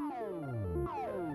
Oh.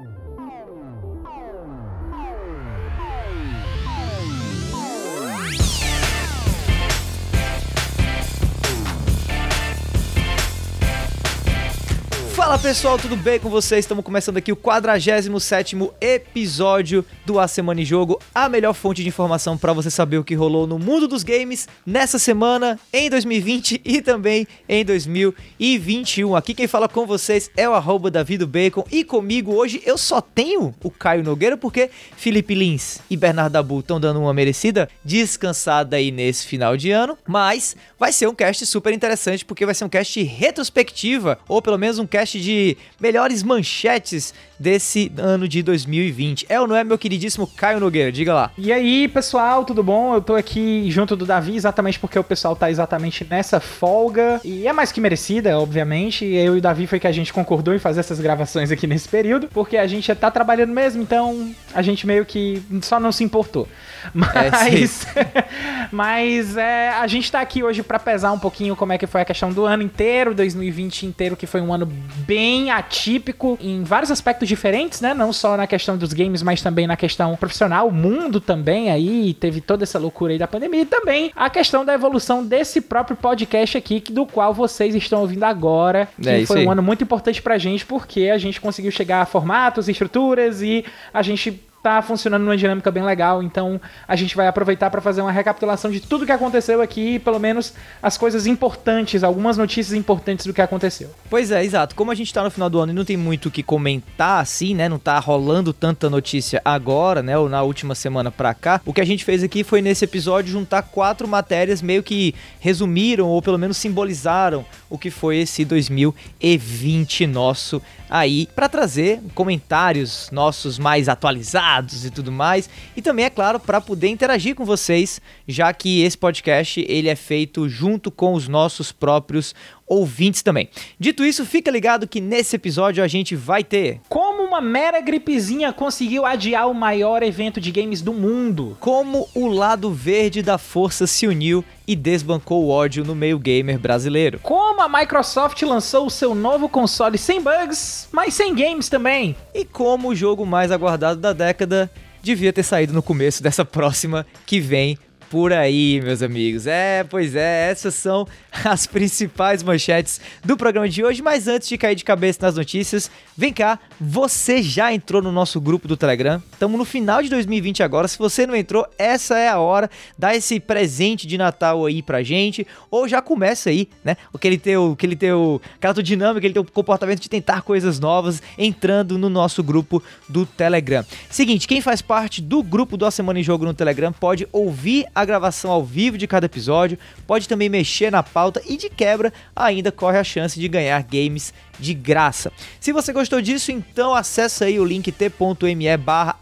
Fala pessoal, tudo bem com vocês? Estamos começando aqui o 47º episódio do A Semana em Jogo, a melhor fonte de informação para você saber o que rolou no mundo dos games nessa semana, em 2020 e também em 2021. Aqui quem fala com vocês é o arroba Davido Bacon e comigo hoje eu só tenho o Caio Nogueira porque Felipe Lins e Bernardo Dabu estão dando uma merecida descansada aí nesse final de ano, mas vai ser um cast super interessante porque vai ser um cast retrospectiva, ou pelo menos um cast de melhores manchetes desse ano de 2020. É ou não é, meu queridíssimo Caio Nogueira? Diga lá. E aí, pessoal, tudo bom? Eu tô aqui junto do Davi exatamente porque o pessoal tá exatamente nessa folga. E é mais que merecida, obviamente. Eu e o Davi foi que a gente concordou em fazer essas gravações aqui nesse período, porque a gente tá trabalhando mesmo, então a gente meio que só não se importou. Mas, é, mas é, a gente tá aqui hoje para pesar um pouquinho como é que foi a questão do ano inteiro, 2020 inteiro, que foi um ano bem atípico em vários aspectos diferentes, né? Não só na questão dos games, mas também na questão profissional, o mundo também aí teve toda essa loucura aí da pandemia e também a questão da evolução desse próprio podcast aqui, do qual vocês estão ouvindo agora, que é foi um ano muito importante pra gente, porque a gente conseguiu chegar a formatos, estruturas e a gente tá funcionando numa dinâmica bem legal, então a gente vai aproveitar para fazer uma recapitulação de tudo que aconteceu aqui, pelo menos as coisas importantes, algumas notícias importantes do que aconteceu. Pois é, exato. Como a gente tá no final do ano e não tem muito o que comentar assim, né? Não tá rolando tanta notícia agora, né, ou na última semana pra cá. O que a gente fez aqui foi nesse episódio juntar quatro matérias meio que resumiram ou pelo menos simbolizaram o que foi esse 2020 nosso aí para trazer comentários nossos mais atualizados e tudo mais. E também é claro para poder interagir com vocês, já que esse podcast ele é feito junto com os nossos próprios ouvintes também. Dito isso, fica ligado que nesse episódio a gente vai ter como uma mera gripezinha conseguiu adiar o maior evento de games do mundo, como o lado verde da força se uniu e desbancou o ódio no meio gamer brasileiro. Como a Microsoft lançou o seu novo console sem bugs, mas sem games também. E como o jogo mais aguardado da década devia ter saído no começo dessa próxima que vem por aí, meus amigos. É, pois é, essas são as principais manchetes do programa de hoje. Mas antes de cair de cabeça nas notícias, vem cá, você já entrou no nosso grupo do Telegram? Estamos no final de 2020 agora. Se você não entrou, essa é a hora. Dá esse presente de Natal aí pra gente. Ou já começa aí, né? Aquele teu, aquele teu, aquela tua dinâmica, aquele teu comportamento de tentar coisas novas, entrando no nosso grupo do Telegram. Seguinte, quem faz parte do grupo do A Semana em Jogo no Telegram pode ouvir a gravação ao vivo de cada episódio, pode também mexer na pauta e de quebra ainda corre a chance de ganhar games de graça. Se você gostou disso, então acessa aí o link t.me barra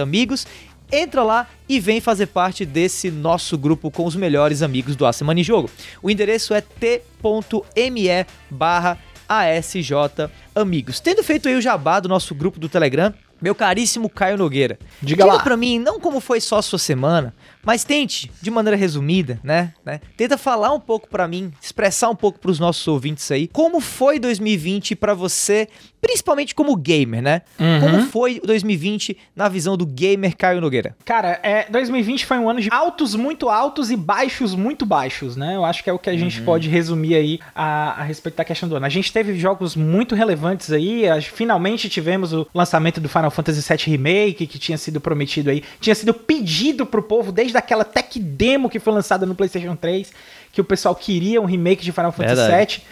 amigos entra lá e vem fazer parte desse nosso grupo com os melhores amigos do A Semana em Jogo. O endereço é t.me barra Amigos. Tendo feito aí o jabá do nosso grupo do Telegram, meu caríssimo Caio Nogueira, diga, diga lá para mim não como foi só a sua semana, mas tente, de maneira resumida, né, né? Tenta falar um pouco para mim, expressar um pouco para os nossos ouvintes aí, como foi 2020 para você, principalmente como gamer, né? Uhum. Como foi 2020 na visão do gamer Caio Nogueira? Cara, é, 2020 foi um ano de altos muito altos e baixos muito baixos, né? Eu acho que é o que a gente uhum. pode resumir aí a, a, respeito da questão do ano. A gente teve jogos muito relevantes aí, a, finalmente tivemos o lançamento do Final Fantasy VII Remake, que tinha sido prometido aí, tinha sido pedido pro povo desde desde aquela tech demo que foi lançada no PlayStation 3, que o pessoal queria um remake de Final Fantasy VII.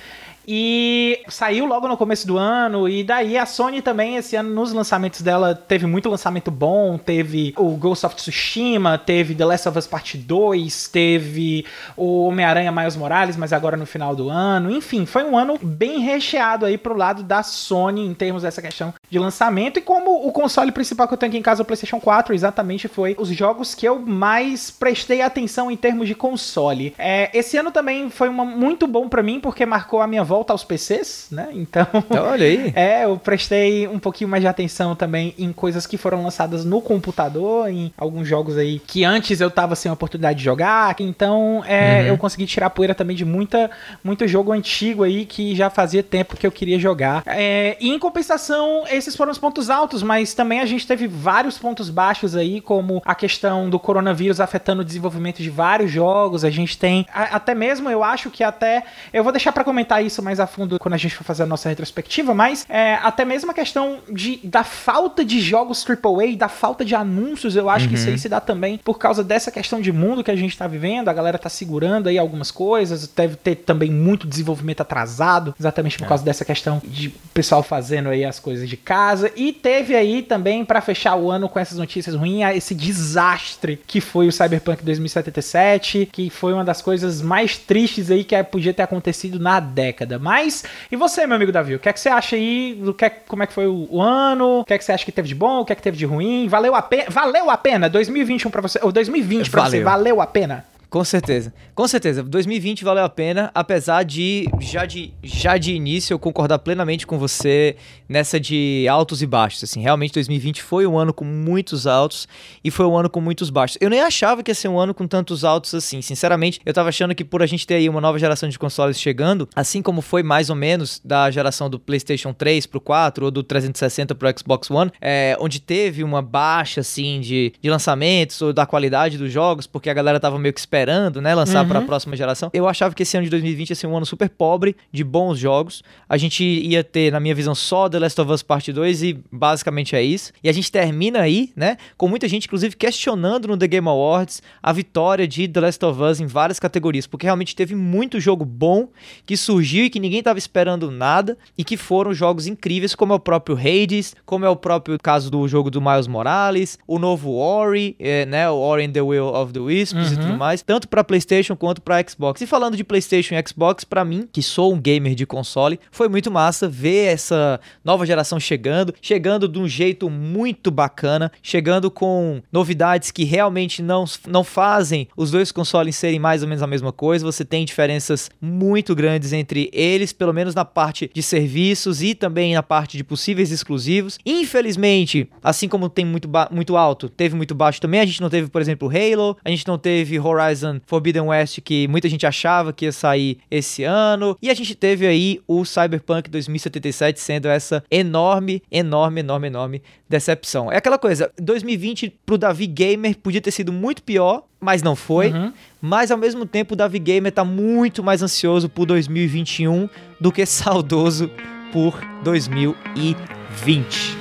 E saiu logo no começo do ano, e daí a Sony também, esse ano, nos lançamentos dela, teve muito lançamento bom. Teve o Ghost of Tsushima, teve The Last of Us Part 2, teve o Homem-Aranha Miles Morales, mas agora no final do ano. Enfim, foi um ano bem recheado aí pro lado da Sony em termos dessa questão de lançamento. E como o console principal que eu tenho aqui em casa, o PlayStation 4, exatamente foi os jogos que eu mais prestei atenção em termos de console. É, esse ano também foi uma, muito bom para mim, porque marcou a minha volta volta aos PCs, né? Então, então, olha aí. É, eu prestei um pouquinho mais de atenção também em coisas que foram lançadas no computador, em alguns jogos aí que antes eu tava sem a oportunidade de jogar. Então, é, uhum. eu consegui tirar poeira também de muita, muito jogo antigo aí que já fazia tempo que eu queria jogar. É, e em compensação, esses foram os pontos altos, mas também a gente teve vários pontos baixos aí, como a questão do coronavírus afetando o desenvolvimento de vários jogos. A gente tem a, até mesmo, eu acho que até. Eu vou deixar para comentar isso mais a fundo quando a gente for fazer a nossa retrospectiva, mas é, até mesmo a questão de, da falta de jogos AAA, da falta de anúncios, eu acho uhum. que isso aí uhum. se dá também por causa dessa questão de mundo que a gente tá vivendo. A galera tá segurando aí algumas coisas, deve ter também muito desenvolvimento atrasado, exatamente por é. causa dessa questão de pessoal fazendo aí as coisas de casa. E teve aí também, para fechar o ano com essas notícias ruins, esse desastre que foi o Cyberpunk 2077, que foi uma das coisas mais tristes aí que podia ter acontecido na década. Mas, e você, meu amigo Davi, o que é que você acha aí? Do que, é, como é que foi o, o ano? O que é que você acha que teve de bom? O que é que teve de ruim? Valeu a pena? Valeu a pena 2021 para você, ou 2020 para você, valeu a pena? Com certeza. Com certeza. 2020 valeu a pena, apesar de já de já de início eu concordar plenamente com você nessa de altos e baixos, assim. Realmente 2020 foi um ano com muitos altos e foi um ano com muitos baixos. Eu nem achava que ia ser um ano com tantos altos assim. Sinceramente, eu tava achando que por a gente ter aí uma nova geração de consoles chegando, assim como foi mais ou menos da geração do PlayStation 3 pro 4 ou do 360 pro Xbox One, é, onde teve uma baixa assim de, de lançamentos ou da qualidade dos jogos, porque a galera tava meio que esperando esperando, né, lançar uhum. para a próxima geração. Eu achava que esse ano de 2020 ia ser um ano super pobre de bons jogos. A gente ia ter, na minha visão, só The Last of Us Part 2 e basicamente é isso. E a gente termina aí, né, com muita gente inclusive questionando no The Game Awards a vitória de The Last of Us em várias categorias, porque realmente teve muito jogo bom que surgiu e que ninguém estava esperando nada e que foram jogos incríveis, como é o próprio Hades, como é o próprio caso do jogo do Miles Morales, o novo Ori, é, né, o Ori and the Will of the Wisps uhum. e tudo mais tanto para PlayStation quanto para Xbox. E falando de PlayStation e Xbox, para mim, que sou um gamer de console, foi muito massa ver essa nova geração chegando, chegando de um jeito muito bacana, chegando com novidades que realmente não, não fazem os dois consoles serem mais ou menos a mesma coisa. Você tem diferenças muito grandes entre eles, pelo menos na parte de serviços e também na parte de possíveis exclusivos. Infelizmente, assim como tem muito, muito alto, teve muito baixo também. A gente não teve, por exemplo, Halo, a gente não teve Horizon Horizon Forbidden West, que muita gente achava que ia sair esse ano. E a gente teve aí o Cyberpunk 2077 sendo essa enorme, enorme, enorme, enorme decepção. É aquela coisa, 2020 pro Davi Gamer podia ter sido muito pior, mas não foi. Uhum. Mas ao mesmo tempo o Davi Gamer tá muito mais ansioso por 2021 do que saudoso por 2020.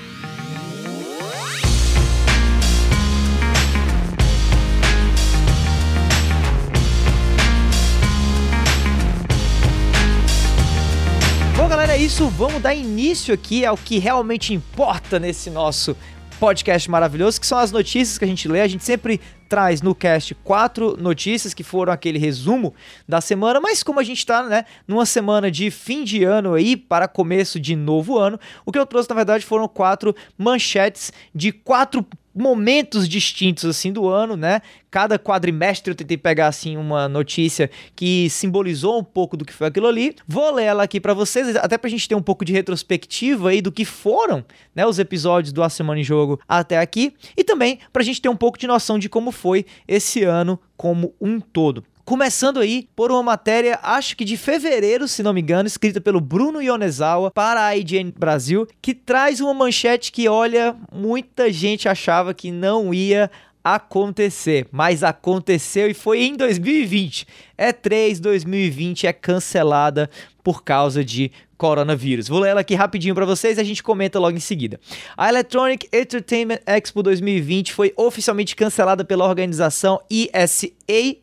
Isso. Vamos dar início aqui ao que realmente importa nesse nosso podcast maravilhoso, que são as notícias que a gente lê. A gente sempre traz no cast quatro notícias que foram aquele resumo da semana, mas como a gente está né, numa semana de fim de ano aí para começo de novo ano, o que eu trouxe na verdade foram quatro manchetes de quatro momentos distintos assim do ano, né? Cada quadrimestre eu tentei pegar assim uma notícia que simbolizou um pouco do que foi aquilo ali. Vou ler ela aqui para vocês, até pra gente ter um pouco de retrospectiva aí do que foram, né, os episódios do A Semana em Jogo até aqui e também pra gente ter um pouco de noção de como foi esse ano como um todo. Começando aí por uma matéria, acho que de fevereiro, se não me engano, escrita pelo Bruno Yonezawa para a IGN Brasil, que traz uma manchete que, olha, muita gente achava que não ia acontecer, mas aconteceu e foi em 2020. E3 2020 é cancelada por causa de coronavírus. Vou ler ela aqui rapidinho para vocês e a gente comenta logo em seguida. A Electronic Entertainment Expo 2020 foi oficialmente cancelada pela organização ESA,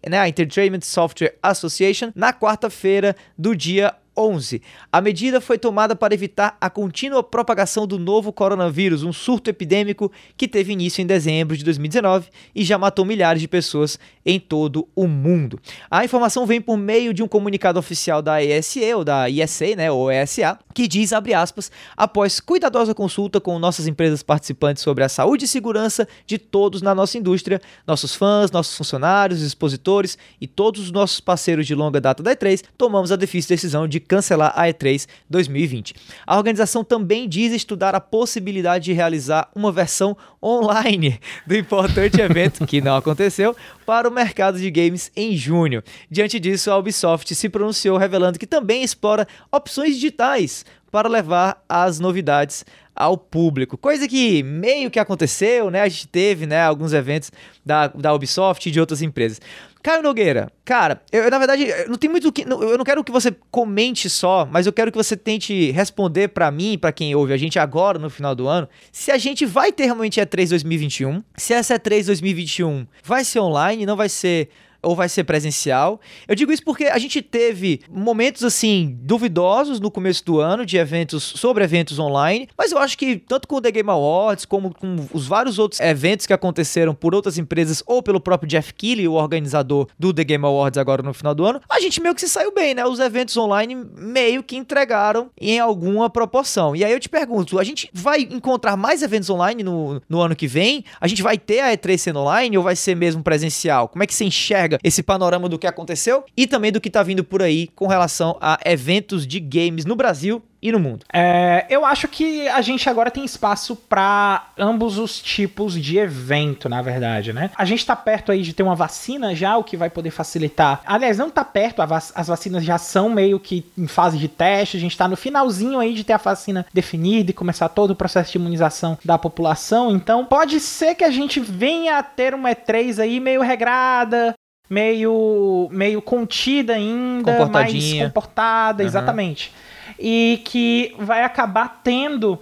né, a Entertainment Software Association, na quarta-feira do dia 11. A medida foi tomada para evitar a contínua propagação do novo coronavírus, um surto epidêmico que teve início em dezembro de 2019 e já matou milhares de pessoas em todo o mundo. A informação vem por meio de um comunicado oficial da ESE ou da ISA, né, ou ESA, que diz, abre aspas, após cuidadosa consulta com nossas empresas participantes sobre a saúde e segurança de todos na nossa indústria, nossos fãs, nossos funcionários, expositores e todos os nossos parceiros de longa data da E3, tomamos a difícil decisão de cancelar a E3 2020. A organização também diz estudar a possibilidade de realizar uma versão online do importante evento, que não aconteceu, para o mercado de games em junho. Diante disso, a Ubisoft se pronunciou revelando que também explora opções digitais para levar as novidades ao público. Coisa que meio que aconteceu, né? A gente teve, né, alguns eventos da, da Ubisoft e de outras empresas. Caio Nogueira, cara, eu na verdade não tem muito que eu não quero que você comente só, mas eu quero que você tente responder para mim, para quem ouve a gente agora no final do ano, se a gente vai ter realmente E3 2021, se essa E3 2021 vai ser online, não vai ser ou vai ser presencial. Eu digo isso porque a gente teve momentos assim duvidosos no começo do ano de eventos sobre eventos online, mas eu acho que tanto com o The Game Awards como com os vários outros eventos que aconteceram por outras empresas ou pelo próprio Jeff Keighley, o organizador do The Game Awards agora no final do ano, a gente meio que se saiu bem, né? Os eventos online meio que entregaram em alguma proporção. E aí eu te pergunto, a gente vai encontrar mais eventos online no, no ano que vem? A gente vai ter a E3 sendo online ou vai ser mesmo presencial? Como é que você enxerga esse panorama do que aconteceu e também do que tá vindo por aí com relação a eventos de games no Brasil e no mundo? É, eu acho que a gente agora tem espaço para ambos os tipos de evento, na verdade, né? A gente tá perto aí de ter uma vacina já, o que vai poder facilitar. Aliás, não tá perto, as vacinas já são meio que em fase de teste, a gente tá no finalzinho aí de ter a vacina definida e começar todo o processo de imunização da população, então pode ser que a gente venha a ter uma E3 aí meio regrada, meio meio contida ainda, mais comportada, uhum. exatamente. E que vai acabar tendo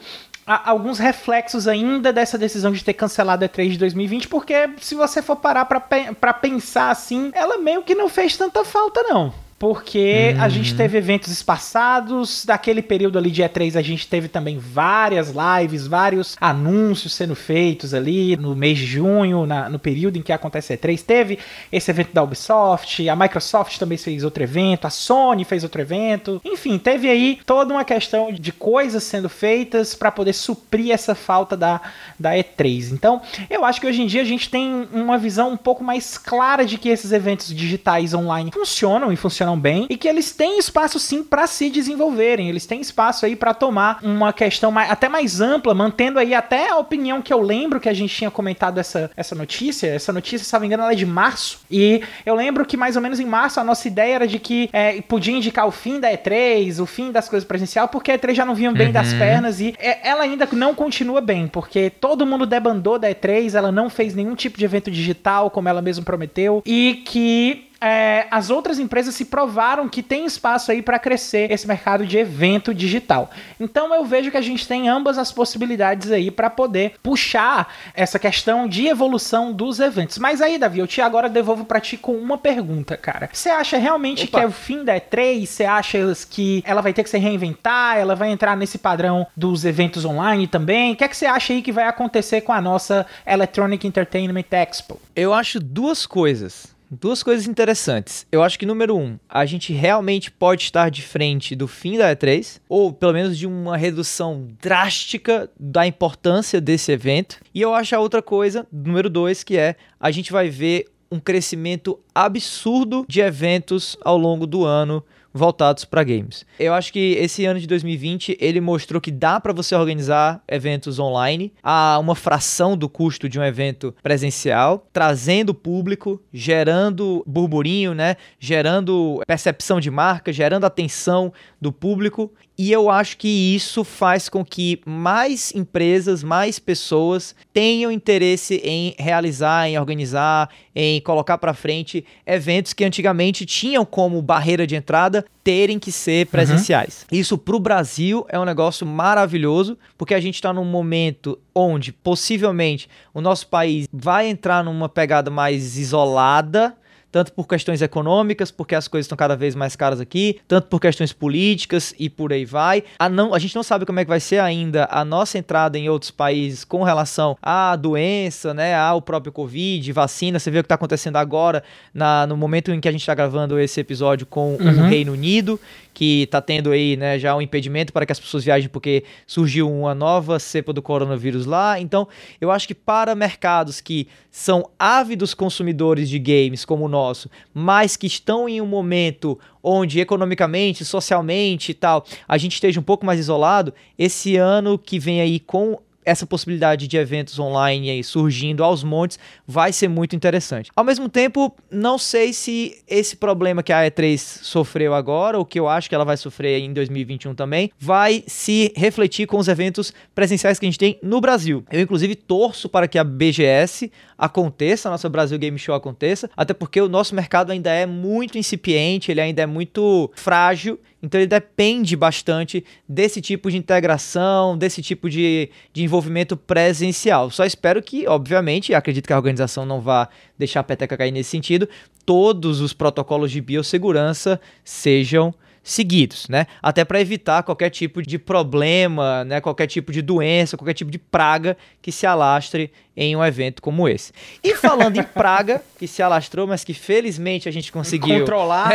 alguns reflexos ainda dessa decisão de ter cancelado a E3 de 2020, porque se você for parar para pensar assim, ela meio que não fez tanta falta não porque a gente uhum. teve eventos espaçados, daquele período ali de E3 a gente teve também várias lives, vários anúncios sendo feitos ali no mês de junho, na, no período em que acontece a E3. Teve esse evento da Ubisoft, a Microsoft também fez outro evento, a Sony fez outro evento. Enfim, teve aí toda uma questão de coisas sendo feitas para poder suprir essa falta da, da E3. Então, eu acho que hoje em dia a gente tem uma visão um pouco mais clara de que esses eventos digitais online funcionam e funcionam bem e que eles têm espaço sim para se desenvolverem. Eles têm espaço aí para tomar uma questão mais, até mais ampla, mantendo aí até a opinião que eu lembro que a gente tinha comentado essa, essa notícia. Essa notícia, se não me engano, ela é de março. E eu lembro que mais ou menos em março a nossa ideia era de que é, podia indicar o fim da E3, o fim das coisas presencial, porque a E3 já não vinha bem uhum. das pernas e é, ela ainda não continua bem, porque todo mundo debandou da E3, ela não fez nenhum tipo de evento digital, como ela mesma prometeu, e que é, as outras empresas se provaram que tem espaço aí para crescer esse mercado de evento digital. Então eu vejo que a gente tem ambas as possibilidades aí para poder puxar essa questão de evolução dos eventos. Mas aí, Davi, eu te agora devolvo para ti com uma pergunta, cara. Você acha realmente Opa. que é o fim da E3? Você acha que ela vai ter que se reinventar? Ela vai entrar nesse padrão dos eventos online também? O que é que você acha aí que vai acontecer com a nossa Electronic Entertainment Expo? Eu acho duas coisas. Duas coisas interessantes. Eu acho que, número um, a gente realmente pode estar de frente do fim da E3, ou pelo menos de uma redução drástica da importância desse evento. E eu acho a outra coisa, número dois, que é a gente vai ver um crescimento absurdo de eventos ao longo do ano voltados para games. Eu acho que esse ano de 2020 ele mostrou que dá para você organizar eventos online a uma fração do custo de um evento presencial, trazendo público, gerando burburinho, né? Gerando percepção de marca, gerando atenção do público e eu acho que isso faz com que mais empresas, mais pessoas tenham interesse em realizar, em organizar, em colocar para frente eventos que antigamente tinham como barreira de entrada terem que ser presenciais. Uhum. Isso para o Brasil é um negócio maravilhoso, porque a gente está num momento onde possivelmente o nosso país vai entrar numa pegada mais isolada tanto por questões econômicas, porque as coisas estão cada vez mais caras aqui, tanto por questões políticas e por aí vai. A, não, a gente não sabe como é que vai ser ainda a nossa entrada em outros países com relação à doença, né, ao próprio Covid, vacina. Você vê o que está acontecendo agora, na, no momento em que a gente está gravando esse episódio com uhum. o Reino Unido, que está tendo aí né, já um impedimento para que as pessoas viajem porque surgiu uma nova cepa do coronavírus lá. Então, eu acho que para mercados que são ávidos consumidores de games como nós, nosso, mas que estão em um momento onde economicamente, socialmente e tal, a gente esteja um pouco mais isolado, esse ano que vem aí com essa possibilidade de eventos online surgindo aos montes vai ser muito interessante. Ao mesmo tempo, não sei se esse problema que a E3 sofreu agora, ou que eu acho que ela vai sofrer em 2021 também, vai se refletir com os eventos presenciais que a gente tem no Brasil. Eu, inclusive, torço para que a BGS aconteça, a nossa Brasil Game Show aconteça, até porque o nosso mercado ainda é muito incipiente, ele ainda é muito frágil então ele depende bastante desse tipo de integração, desse tipo de, de envolvimento presencial. Só espero que, obviamente, acredito que a organização não vá deixar a peteca cair nesse sentido, todos os protocolos de biossegurança sejam seguidos, né? Até para evitar qualquer tipo de problema, né? Qualquer tipo de doença, qualquer tipo de praga que se alastre em um evento como esse. E falando em praga, que se alastrou, mas que felizmente a gente conseguiu controlar,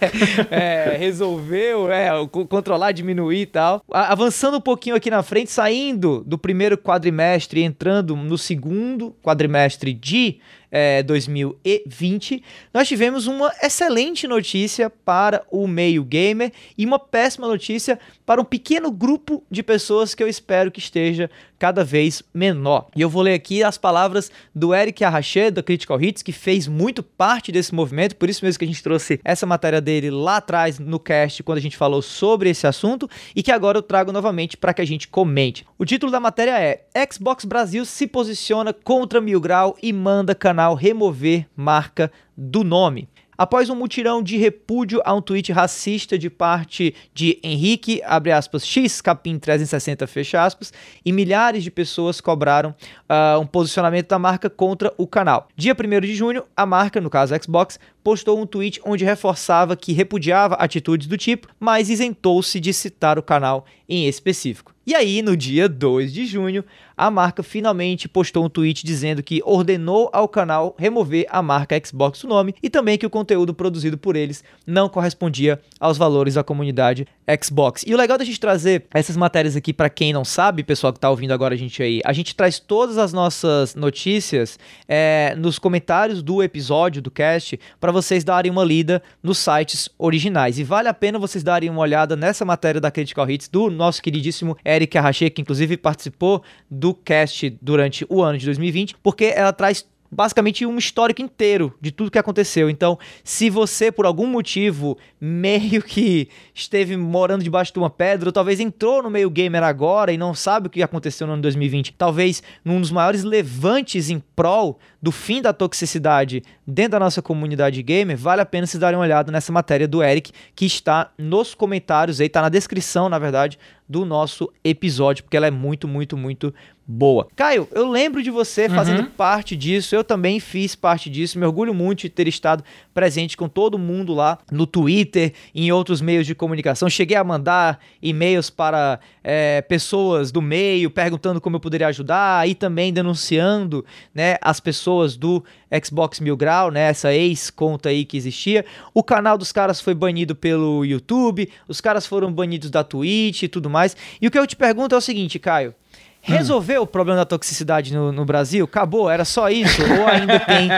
é, resolveu, é, controlar, diminuir e tal. Avançando um pouquinho aqui na frente, saindo do primeiro quadrimestre e entrando no segundo quadrimestre de é, 2020, nós tivemos uma excelente notícia para o meio gamer e uma péssima notícia para um pequeno grupo de pessoas que eu espero que esteja cada vez menor. E eu vou ler aqui as palavras do Eric Arraché, da Critical Hits, que fez muito parte desse movimento, por isso mesmo que a gente trouxe essa matéria dele lá atrás no cast, quando a gente falou sobre esse assunto, e que agora eu trago novamente para que a gente comente. O título da matéria é Xbox Brasil se posiciona contra Mil Grau e manda canal remover marca do nome. Após um mutirão de repúdio a um tweet racista de parte de Henrique, abre aspas, X, capim 360, fecha aspas, e milhares de pessoas cobraram uh, um posicionamento da marca contra o canal. Dia 1 de junho, a marca, no caso Xbox, postou um tweet onde reforçava que repudiava atitudes do tipo, mas isentou-se de citar o canal em específico. E aí, no dia 2 de junho, a marca finalmente postou um tweet dizendo que ordenou ao canal remover a marca Xbox do nome e também que o conteúdo produzido por eles não correspondia aos valores da comunidade Xbox. E o legal da gente trazer essas matérias aqui para quem não sabe, pessoal que tá ouvindo agora a gente aí, a gente traz todas as nossas notícias é, nos comentários do episódio do cast para vocês darem uma lida nos sites originais. E vale a pena vocês darem uma olhada nessa matéria da Critical Hits do nosso queridíssimo Eric Arrache, que inclusive participou do cast durante o ano de 2020, porque ela traz basicamente um histórico inteiro de tudo que aconteceu. Então, se você por algum motivo meio que esteve morando debaixo de uma pedra, ou talvez entrou no meio gamer agora e não sabe o que aconteceu no ano 2020, talvez num dos maiores levantes em prol do fim da toxicidade dentro da nossa comunidade gamer, vale a pena se darem uma olhada nessa matéria do Eric que está nos comentários aí, está na descrição, na verdade, do nosso episódio, porque ela é muito, muito, muito boa. Caio, eu lembro de você uhum. fazendo parte disso, eu também fiz parte disso, me orgulho muito de ter estado presente com todo mundo lá no Twitter, em outros meios de comunicação. Cheguei a mandar e-mails para é, pessoas do meio perguntando como eu poderia ajudar e também denunciando né, as pessoas do Xbox Mil Grau, né, essa ex-conta aí que existia. O canal dos caras foi banido pelo YouTube, os caras foram banidos da Twitch e tudo mais. E o que eu te pergunto é o seguinte, Caio. Resolveu hum. o problema da toxicidade no, no, Brasil? Acabou? Era só isso? Ou ainda tem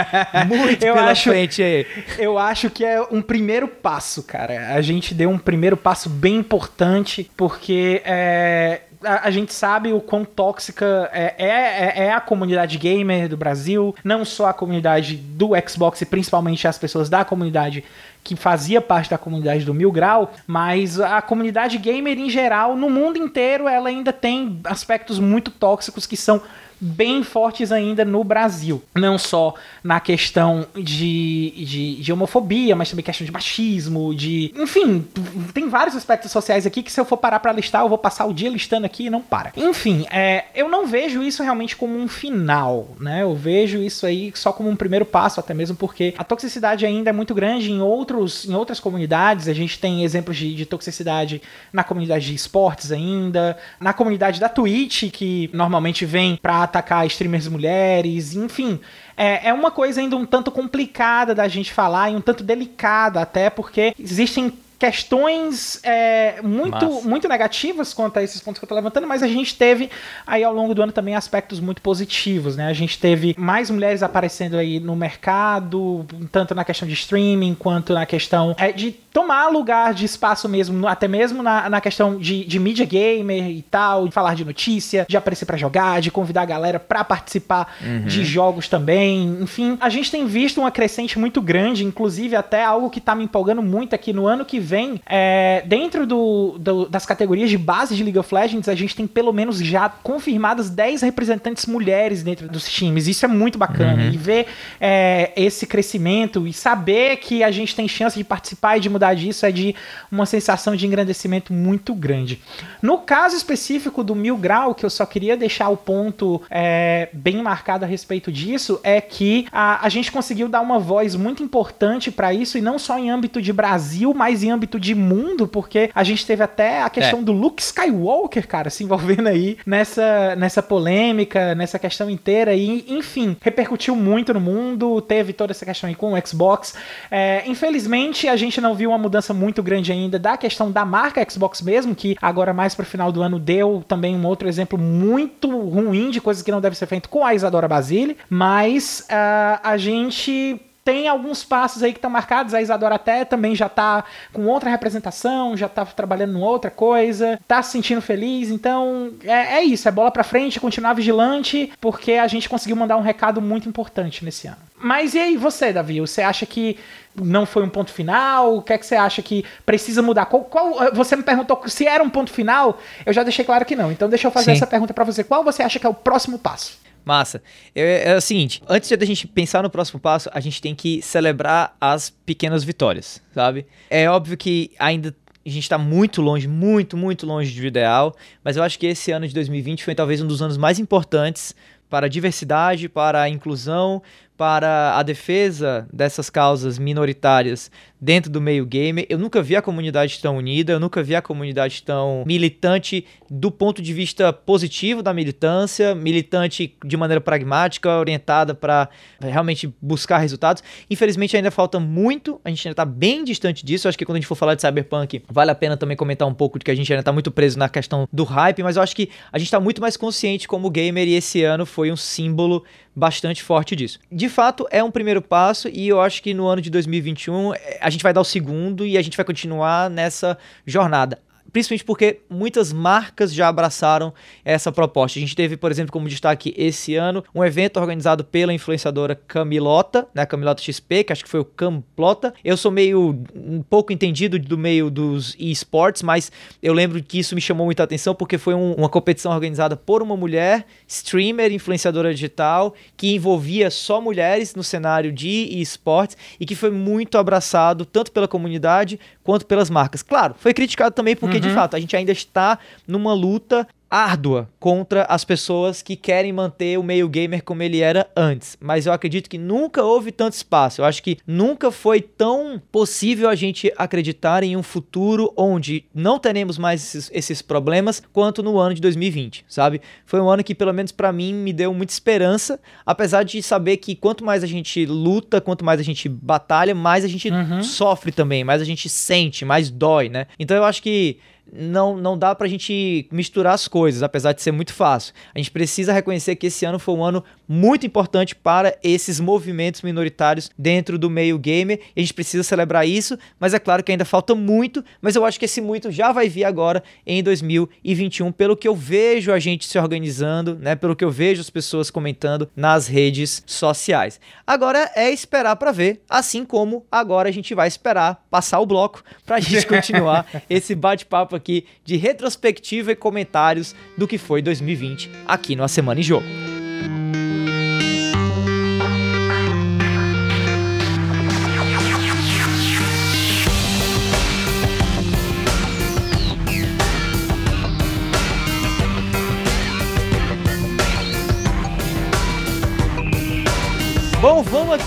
muito eu pela acho, frente aí? Eu acho que é um primeiro passo, cara. A gente deu um primeiro passo bem importante, porque é, a, a, gente sabe o quão tóxica é, é, é, é, a comunidade gamer do Brasil, não só a comunidade do Xbox e principalmente as pessoas da comunidade que fazia parte da comunidade do Mil Grau, mas a comunidade gamer em geral, no mundo inteiro, ela ainda tem aspectos muito tóxicos que são bem fortes ainda no Brasil. Não só na questão de, de, de, homofobia, mas também questão de machismo, de. Enfim, tem vários aspectos sociais aqui que se eu for parar para listar, eu vou passar o dia listando aqui e não para. Enfim, é, eu não vejo isso realmente como um final, né? Eu vejo isso aí só como um primeiro passo, até mesmo porque a toxicidade ainda é muito grande em, outros, em outras comunidades. A gente tem exemplos de, de toxicidade na comunidade de esportes ainda, na comunidade da Twitch, que normalmente vem pra atacar streamers mulheres, enfim. É, é uma coisa ainda um tanto complicada da gente falar e um tanto delicada, até porque existem questões é, muito, muito negativas quanto a esses pontos que eu tô levantando, mas a gente teve aí ao longo do ano também aspectos muito positivos, né? A gente teve mais mulheres aparecendo aí no mercado, tanto na questão de streaming quanto na questão é, de tomar lugar de espaço mesmo, até mesmo na, na questão de, de mídia gamer e tal, de falar de notícia, de aparecer para jogar, de convidar a galera para participar uhum. de jogos também. Enfim, a gente tem visto uma crescente muito grande, inclusive até algo que tá me empolgando muito aqui no ano que vem. É, dentro do, do, das categorias de base de League of Legends, a gente tem pelo menos já confirmadas 10 representantes mulheres dentro dos times. Isso é muito bacana. Uhum. E ver é, esse crescimento e saber que a gente tem chance de participar e de mudar disso é de uma sensação de engrandecimento muito grande. No caso específico do Mil Grau, que eu só queria deixar o ponto é, bem marcado a respeito disso, é que a, a gente conseguiu dar uma voz muito importante para isso, e não só em âmbito de Brasil, mas em âmbito de mundo, porque a gente teve até a questão é. do Luke Skywalker, cara, se envolvendo aí nessa, nessa polêmica, nessa questão inteira, e enfim, repercutiu muito no mundo, teve toda essa questão aí com o Xbox. É, infelizmente, a gente não viu uma mudança muito grande ainda da questão da marca Xbox mesmo, que agora mais pro final do ano deu também um outro exemplo muito ruim de coisas que não deve ser feito com a Isadora Basile, mas uh, a gente tem alguns passos aí que estão marcados. A Isadora até também já tá com outra representação, já tá trabalhando em outra coisa, tá se sentindo feliz. Então, é, é isso, é bola pra frente, continuar vigilante, porque a gente conseguiu mandar um recado muito importante nesse ano. Mas e aí, você, Davi? Você acha que não foi um ponto final? O que é que você acha que precisa mudar? Qual, qual você me perguntou se era um ponto final, eu já deixei claro que não. Então deixa eu fazer Sim. essa pergunta para você. Qual você acha que é o próximo passo? Massa. É, é, o seguinte, antes de a gente pensar no próximo passo, a gente tem que celebrar as pequenas vitórias, sabe? É óbvio que ainda a gente está muito longe, muito, muito longe do ideal, mas eu acho que esse ano de 2020 foi talvez um dos anos mais importantes para a diversidade, para a inclusão, para a defesa dessas causas minoritárias dentro do meio gamer. Eu nunca vi a comunidade tão unida, eu nunca vi a comunidade tão militante do ponto de vista positivo da militância, militante de maneira pragmática, orientada para realmente buscar resultados. Infelizmente ainda falta muito, a gente ainda está bem distante disso. Eu acho que quando a gente for falar de Cyberpunk, vale a pena também comentar um pouco de que a gente ainda está muito preso na questão do hype, mas eu acho que a gente está muito mais consciente como gamer e esse ano foi um símbolo bastante forte disso. De fato, é um primeiro passo e eu acho que no ano de 2021 eh, a gente vai dar o segundo e a gente vai continuar nessa jornada principalmente porque muitas marcas já abraçaram essa proposta. A gente teve, por exemplo, como destaque esse ano, um evento organizado pela influenciadora Camilota, né, Camilota XP, que acho que foi o Camplota. Eu sou meio um pouco entendido do meio dos esportes, mas eu lembro que isso me chamou muita atenção porque foi um, uma competição organizada por uma mulher, streamer, influenciadora digital, que envolvia só mulheres no cenário de esportes e que foi muito abraçado tanto pela comunidade quanto pelas marcas. Claro, foi criticado também porque de uhum. fato, a gente ainda está numa luta árdua contra as pessoas que querem manter o meio gamer como ele era antes. Mas eu acredito que nunca houve tanto espaço. Eu acho que nunca foi tão possível a gente acreditar em um futuro onde não teremos mais esses, esses problemas quanto no ano de 2020, sabe? Foi um ano que, pelo menos para mim, me deu muita esperança, apesar de saber que quanto mais a gente luta, quanto mais a gente batalha, mais a gente uhum. sofre também, mais a gente sente, mais dói, né? Então eu acho que não, não dá pra gente misturar as coisas, apesar de ser muito fácil. A gente precisa reconhecer que esse ano foi um ano muito importante para esses movimentos minoritários dentro do meio gamer. A gente precisa celebrar isso, mas é claro que ainda falta muito, mas eu acho que esse muito já vai vir agora em 2021, pelo que eu vejo a gente se organizando, né? Pelo que eu vejo as pessoas comentando nas redes sociais. Agora é esperar para ver, assim como agora a gente vai esperar passar o bloco para a gente continuar esse bate-papo aqui de retrospectiva e comentários do que foi 2020 aqui no A Semana em Jogo.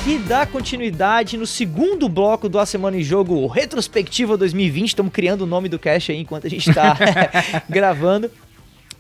Aqui dar continuidade no segundo bloco do A Semana em Jogo Retrospectiva 2020. Estamos criando o nome do cast aí enquanto a gente está gravando.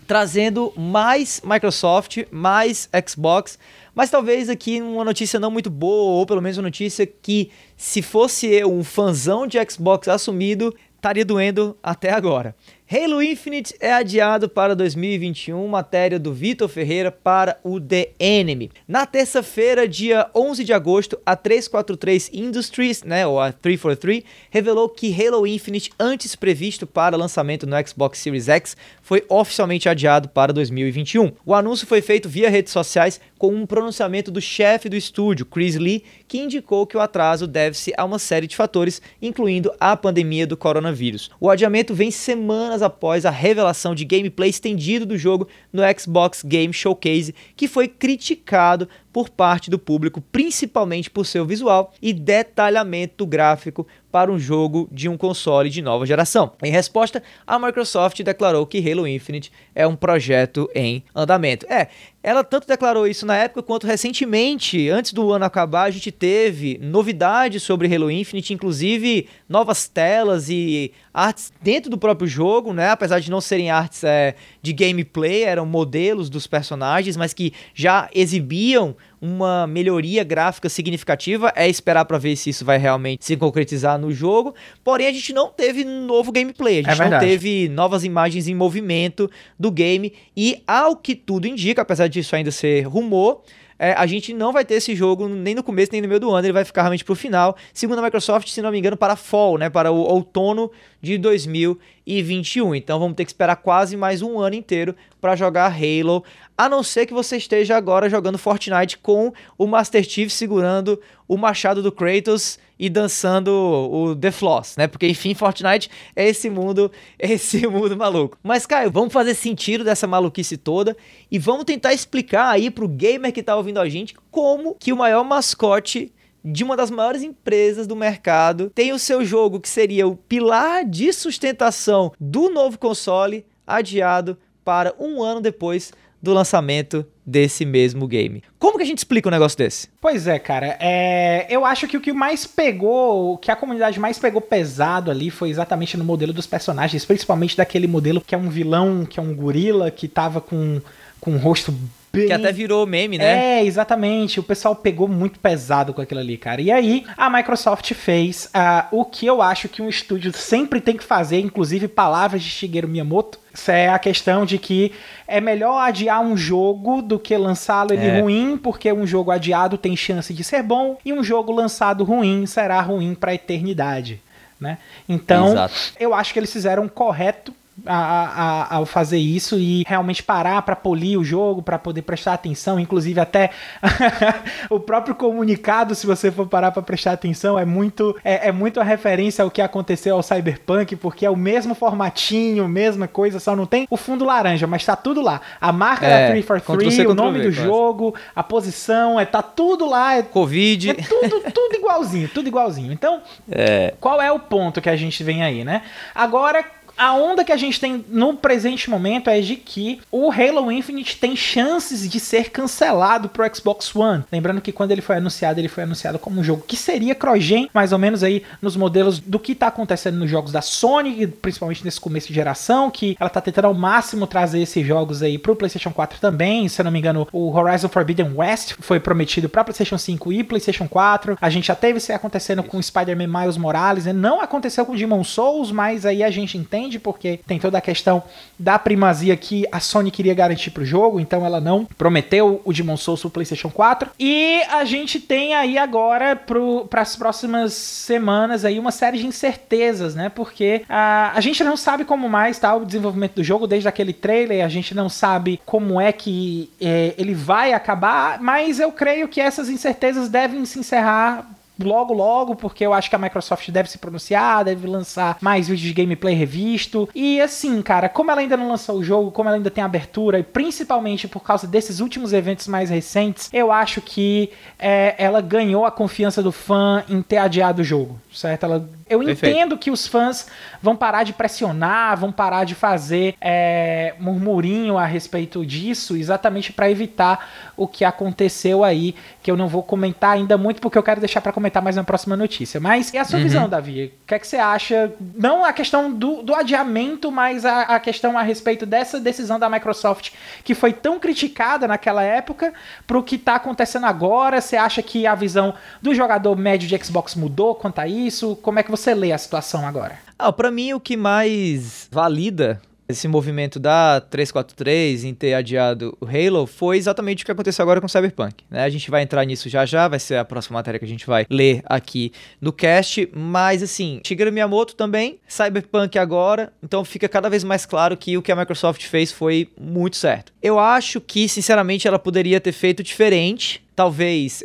trazendo mais Microsoft, mais Xbox, mas talvez aqui uma notícia não muito boa, ou pelo menos uma notícia que, se fosse eu, um fãzão de Xbox assumido, estaria doendo até agora. Halo Infinite é adiado para 2021, matéria do Vitor Ferreira para o The Enemy. Na terça-feira, dia 11 de agosto, a 343 Industries, né, ou a 343, revelou que Halo Infinite, antes previsto para lançamento no Xbox Series X, foi oficialmente adiado para 2021. O anúncio foi feito via redes sociais com um pronunciamento do chefe do estúdio, Chris Lee, que indicou que o atraso deve-se a uma série de fatores, incluindo a pandemia do coronavírus. O adiamento vem semanas após a revelação de gameplay estendido do jogo no Xbox Game Showcase, que foi criticado por parte do público, principalmente por seu visual e detalhamento gráfico para um jogo de um console de nova geração. Em resposta, a Microsoft declarou que Halo Infinite é um projeto em andamento. É, ela tanto declarou isso na época quanto recentemente, antes do ano acabar, a gente teve novidades sobre Halo Infinite, inclusive novas telas e artes dentro do próprio jogo, né? Apesar de não serem artes é, de gameplay, eram modelos dos personagens, mas que já exibiam uma melhoria gráfica significativa. É esperar para ver se isso vai realmente se concretizar no jogo. Porém, a gente não teve novo gameplay, a gente é não teve novas imagens em movimento do game. E ao que tudo indica, apesar disso ainda ser rumor, é, a gente não vai ter esse jogo nem no começo nem no meio do ano, ele vai ficar realmente pro final, segundo a Microsoft, se não me engano, para fall, né, para o outono de 2021. Então vamos ter que esperar quase mais um ano inteiro para jogar Halo, a não ser que você esteja agora jogando Fortnite com o Master Chief segurando o machado do Kratos e dançando o The Floss, né? Porque enfim, Fortnite é esse mundo, esse mundo maluco. Mas Caio, vamos fazer sentido dessa maluquice toda e vamos tentar explicar aí pro gamer que tá ouvindo a gente como que o maior mascote de uma das maiores empresas do mercado tem o seu jogo que seria o pilar de sustentação do novo console adiado para um ano depois do lançamento desse mesmo game. Como que a gente explica um negócio desse? Pois é, cara. É... Eu acho que o que mais pegou, o que a comunidade mais pegou pesado ali foi exatamente no modelo dos personagens, principalmente daquele modelo que é um vilão, que é um gorila, que tava com, com um rosto. Que até virou meme, né? É, exatamente. O pessoal pegou muito pesado com aquilo ali, cara. E aí, a Microsoft fez uh, o que eu acho que um estúdio sempre tem que fazer, inclusive palavras de Shigeru Miyamoto. Isso é a questão de que é melhor adiar um jogo do que lançá-lo ele é. ruim, porque um jogo adiado tem chance de ser bom e um jogo lançado ruim será ruim para a eternidade. Né? Então, Exato. eu acho que eles fizeram correto ao fazer isso e realmente parar para polir o jogo, para poder prestar atenção, inclusive até o próprio comunicado, se você for parar para prestar atenção, é muito é, é muito a referência ao que aconteceu ao Cyberpunk, porque é o mesmo formatinho, mesma coisa, só não tem o fundo laranja, mas tá tudo lá. A marca é, da 343, o nome do jogo, a posição, é tá tudo lá, é Covid, é tudo tudo igualzinho, tudo igualzinho. Então, é. qual é o ponto que a gente vem aí, né? Agora a onda que a gente tem no presente momento é de que o Halo Infinite tem chances de ser cancelado pro Xbox One. Lembrando que quando ele foi anunciado, ele foi anunciado como um jogo que seria cross-gen, mais ou menos aí nos modelos do que tá acontecendo nos jogos da Sony, principalmente nesse começo de geração, que ela tá tentando ao máximo trazer esses jogos aí pro PlayStation 4 também. Se eu não me engano, o Horizon Forbidden West foi prometido para PlayStation 5 e PlayStation 4. A gente já teve isso acontecendo com Spider-Man Miles Morales, né? não aconteceu com Demon Souls, mas aí a gente entende entende, porque tem toda a questão da primazia que a Sony queria garantir pro jogo, então ela não prometeu o Demon Souls pro PlayStation 4. E a gente tem aí agora para as próximas semanas aí uma série de incertezas, né? Porque a, a gente não sabe como mais tá o desenvolvimento do jogo desde aquele trailer, a gente não sabe como é que é, ele vai acabar, mas eu creio que essas incertezas devem se encerrar logo, logo, porque eu acho que a Microsoft deve se pronunciar, deve lançar mais vídeos de gameplay revisto. E assim, cara, como ela ainda não lançou o jogo, como ela ainda tem abertura, e principalmente por causa desses últimos eventos mais recentes, eu acho que é, ela ganhou a confiança do fã em ter adiado o jogo, certo? Ela eu Perfeito. entendo que os fãs vão parar de pressionar, vão parar de fazer é, murmurinho a respeito disso, exatamente para evitar o que aconteceu aí, que eu não vou comentar ainda muito, porque eu quero deixar para comentar mais na próxima notícia. Mas e a sua uhum. visão, Davi? O que é que você acha? Não a questão do, do adiamento, mas a, a questão a respeito dessa decisão da Microsoft que foi tão criticada naquela época para o que está acontecendo agora. Você acha que a visão do jogador médio de Xbox mudou quanto a isso? Como é que você lê a situação agora? Ah, para mim o que mais valida esse movimento da 343 em ter adiado o Halo foi exatamente o que aconteceu agora com o Cyberpunk. Né? A gente vai entrar nisso já já, vai ser a próxima matéria que a gente vai ler aqui no cast. Mas assim, Shigeru Miyamoto também, Cyberpunk agora, então fica cada vez mais claro que o que a Microsoft fez foi muito certo. Eu acho que, sinceramente, ela poderia ter feito diferente talvez,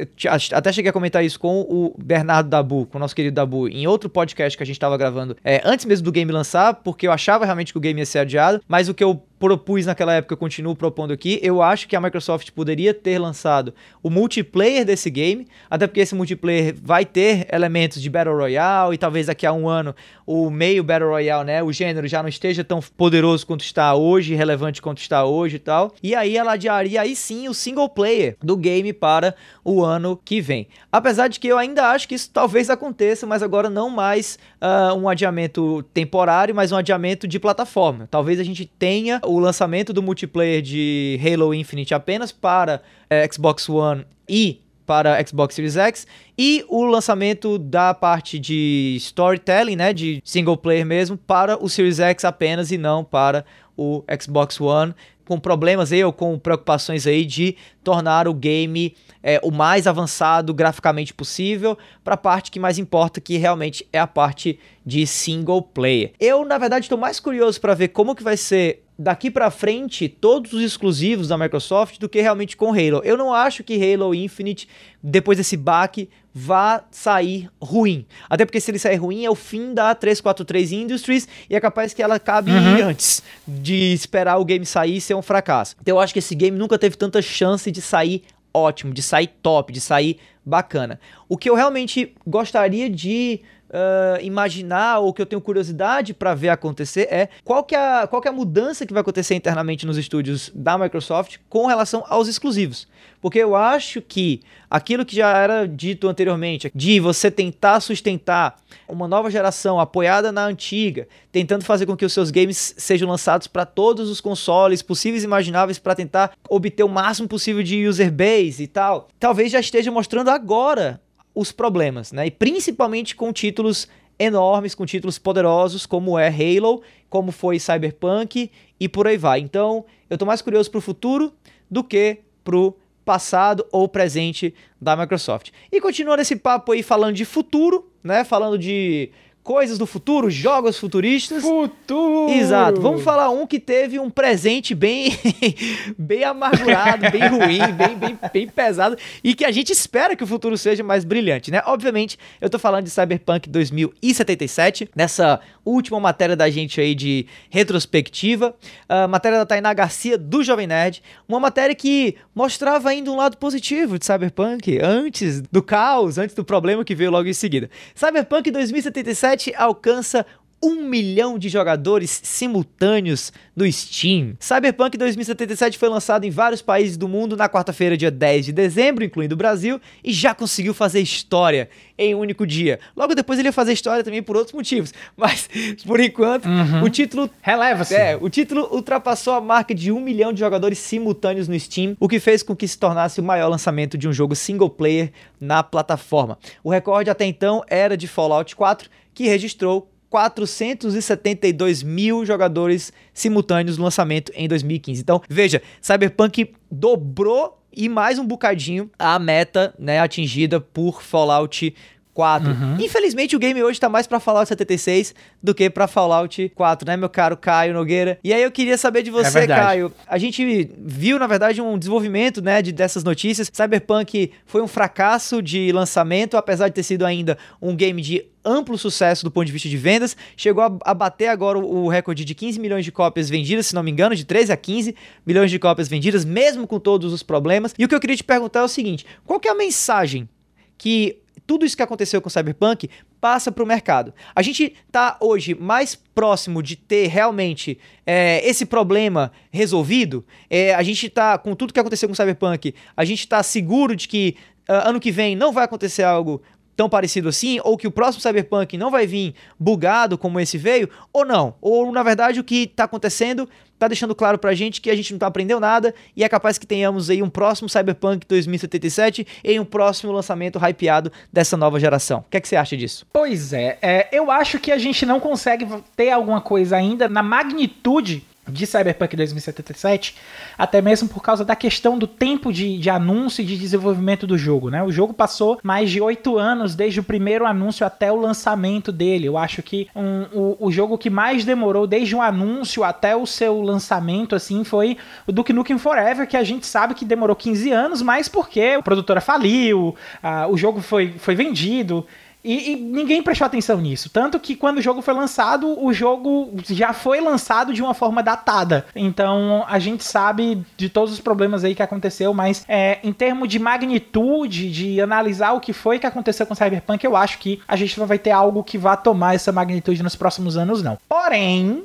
até cheguei a comentar isso com o Bernardo Dabu, com o nosso querido Dabu, em outro podcast que a gente estava gravando é, antes mesmo do game lançar, porque eu achava realmente que o game ia ser adiado, mas o que eu propus naquela época, eu continuo propondo aqui. Eu acho que a Microsoft poderia ter lançado o multiplayer desse game, até porque esse multiplayer vai ter elementos de Battle Royale e talvez daqui a um ano o meio Battle Royale, né, o gênero já não esteja tão poderoso quanto está hoje, relevante quanto está hoje e tal. E aí ela adiaria aí sim o single player do game para o ano que vem. Apesar de que eu ainda acho que isso talvez aconteça, mas agora não mais uh, um adiamento temporário, mas um adiamento de plataforma. Talvez a gente tenha o lançamento do multiplayer de Halo Infinite apenas para é, Xbox One e para Xbox Series X e o lançamento da parte de storytelling, né, de single player mesmo, para o Series X apenas e não para o Xbox One, com problemas aí ou com preocupações aí de tornar o game é, o mais avançado graficamente possível para a parte que mais importa, que realmente é a parte de single player. Eu, na verdade, estou mais curioso para ver como que vai ser daqui para frente todos os exclusivos da Microsoft do que realmente com Halo. Eu não acho que Halo Infinite, depois desse baque, vá sair ruim. Até porque se ele sair ruim é o fim da 343 Industries e é capaz que ela acabe uhum. antes de esperar o game sair e ser um fracasso. Então eu acho que esse game nunca teve tanta chance de sair ótimo, de sair top, de sair bacana. O que eu realmente gostaria de uh, imaginar ou que eu tenho curiosidade para ver acontecer é qual que é, a, qual que é a mudança que vai acontecer internamente nos estúdios da Microsoft com relação aos exclusivos. Porque eu acho que aquilo que já era dito anteriormente, de você tentar sustentar uma nova geração apoiada na antiga, tentando fazer com que os seus games sejam lançados para todos os consoles possíveis e imagináveis para tentar obter o máximo possível de user base e tal, talvez já esteja mostrando agora os problemas, né? E principalmente com títulos enormes, com títulos poderosos, como é Halo, como foi Cyberpunk e por aí vai. Então, eu tô mais curioso pro futuro do que pro passado ou presente da Microsoft. E continuando esse papo aí falando de futuro, né? Falando de coisas do futuro, jogos futuristas. Futuro! Exato. Vamos falar um que teve um presente bem bem amargurado, bem ruim, bem, bem, bem pesado e que a gente espera que o futuro seja mais brilhante, né? Obviamente, eu tô falando de Cyberpunk 2077, nessa última matéria da gente aí de retrospectiva, a matéria da Tainá Garcia do Jovem Nerd, uma matéria que mostrava ainda um lado positivo de Cyberpunk antes do caos, antes do problema que veio logo em seguida. Cyberpunk 2077 alcança um milhão de jogadores simultâneos no Steam. Cyberpunk 2077 foi lançado em vários países do mundo na quarta-feira, dia 10 de dezembro, incluindo o Brasil, e já conseguiu fazer história em um único dia. Logo depois ele ia fazer história também por outros motivos, mas por enquanto uhum. o título releva-se. É, o título ultrapassou a marca de um milhão de jogadores simultâneos no Steam, o que fez com que se tornasse o maior lançamento de um jogo single player na plataforma. O recorde até então era de Fallout 4, que registrou 472 mil jogadores simultâneos no lançamento em 2015. Então, veja, Cyberpunk dobrou e mais um bocadinho a meta né, atingida por Fallout 4. Uhum. Infelizmente o game hoje tá mais para Fallout 76 do que para Fallout 4, né, meu caro Caio Nogueira? E aí eu queria saber de você, é Caio. A gente viu, na verdade, um desenvolvimento, né, de, dessas notícias. Cyberpunk foi um fracasso de lançamento, apesar de ter sido ainda um game de amplo sucesso do ponto de vista de vendas, chegou a, a, bater agora o, o, recorde de 15 milhões de cópias vendidas, se não me engano, de 13 a 15 milhões de cópias vendidas, mesmo com todos os problemas. E o que eu queria te perguntar é o seguinte: qual que é a mensagem que tudo isso que aconteceu com o Cyberpunk passa para o mercado. A gente está hoje mais próximo de ter realmente é, esse problema resolvido. É, a gente está, com tudo que aconteceu com o Cyberpunk, a gente está seguro de que uh, ano que vem não vai acontecer algo tão parecido assim, ou que o próximo Cyberpunk não vai vir bugado como esse veio, ou não. Ou, na verdade, o que tá acontecendo tá deixando claro pra gente que a gente não aprendeu nada e é capaz que tenhamos aí um próximo Cyberpunk 2077 em um próximo lançamento hypeado dessa nova geração. O que, é que você acha disso? Pois é, é, eu acho que a gente não consegue ter alguma coisa ainda na magnitude de Cyberpunk 2077, até mesmo por causa da questão do tempo de, de anúncio e de desenvolvimento do jogo, né? O jogo passou mais de oito anos desde o primeiro anúncio até o lançamento dele. Eu acho que um, o, o jogo que mais demorou desde o anúncio até o seu lançamento, assim, foi o Duke Nukem Forever, que a gente sabe que demorou 15 anos, mas porque a produtora faliu, uh, o jogo foi, foi vendido, e, e, ninguém prestou atenção nisso. Tanto que quando o jogo foi lançado, o jogo já foi lançado de uma forma datada. Então a gente sabe de todos os problemas aí que aconteceu, mas é, em termos de magnitude, de analisar o que foi que aconteceu com Cyberpunk, eu acho que a gente não vai ter algo que vá tomar essa magnitude nos próximos anos, não. Porém,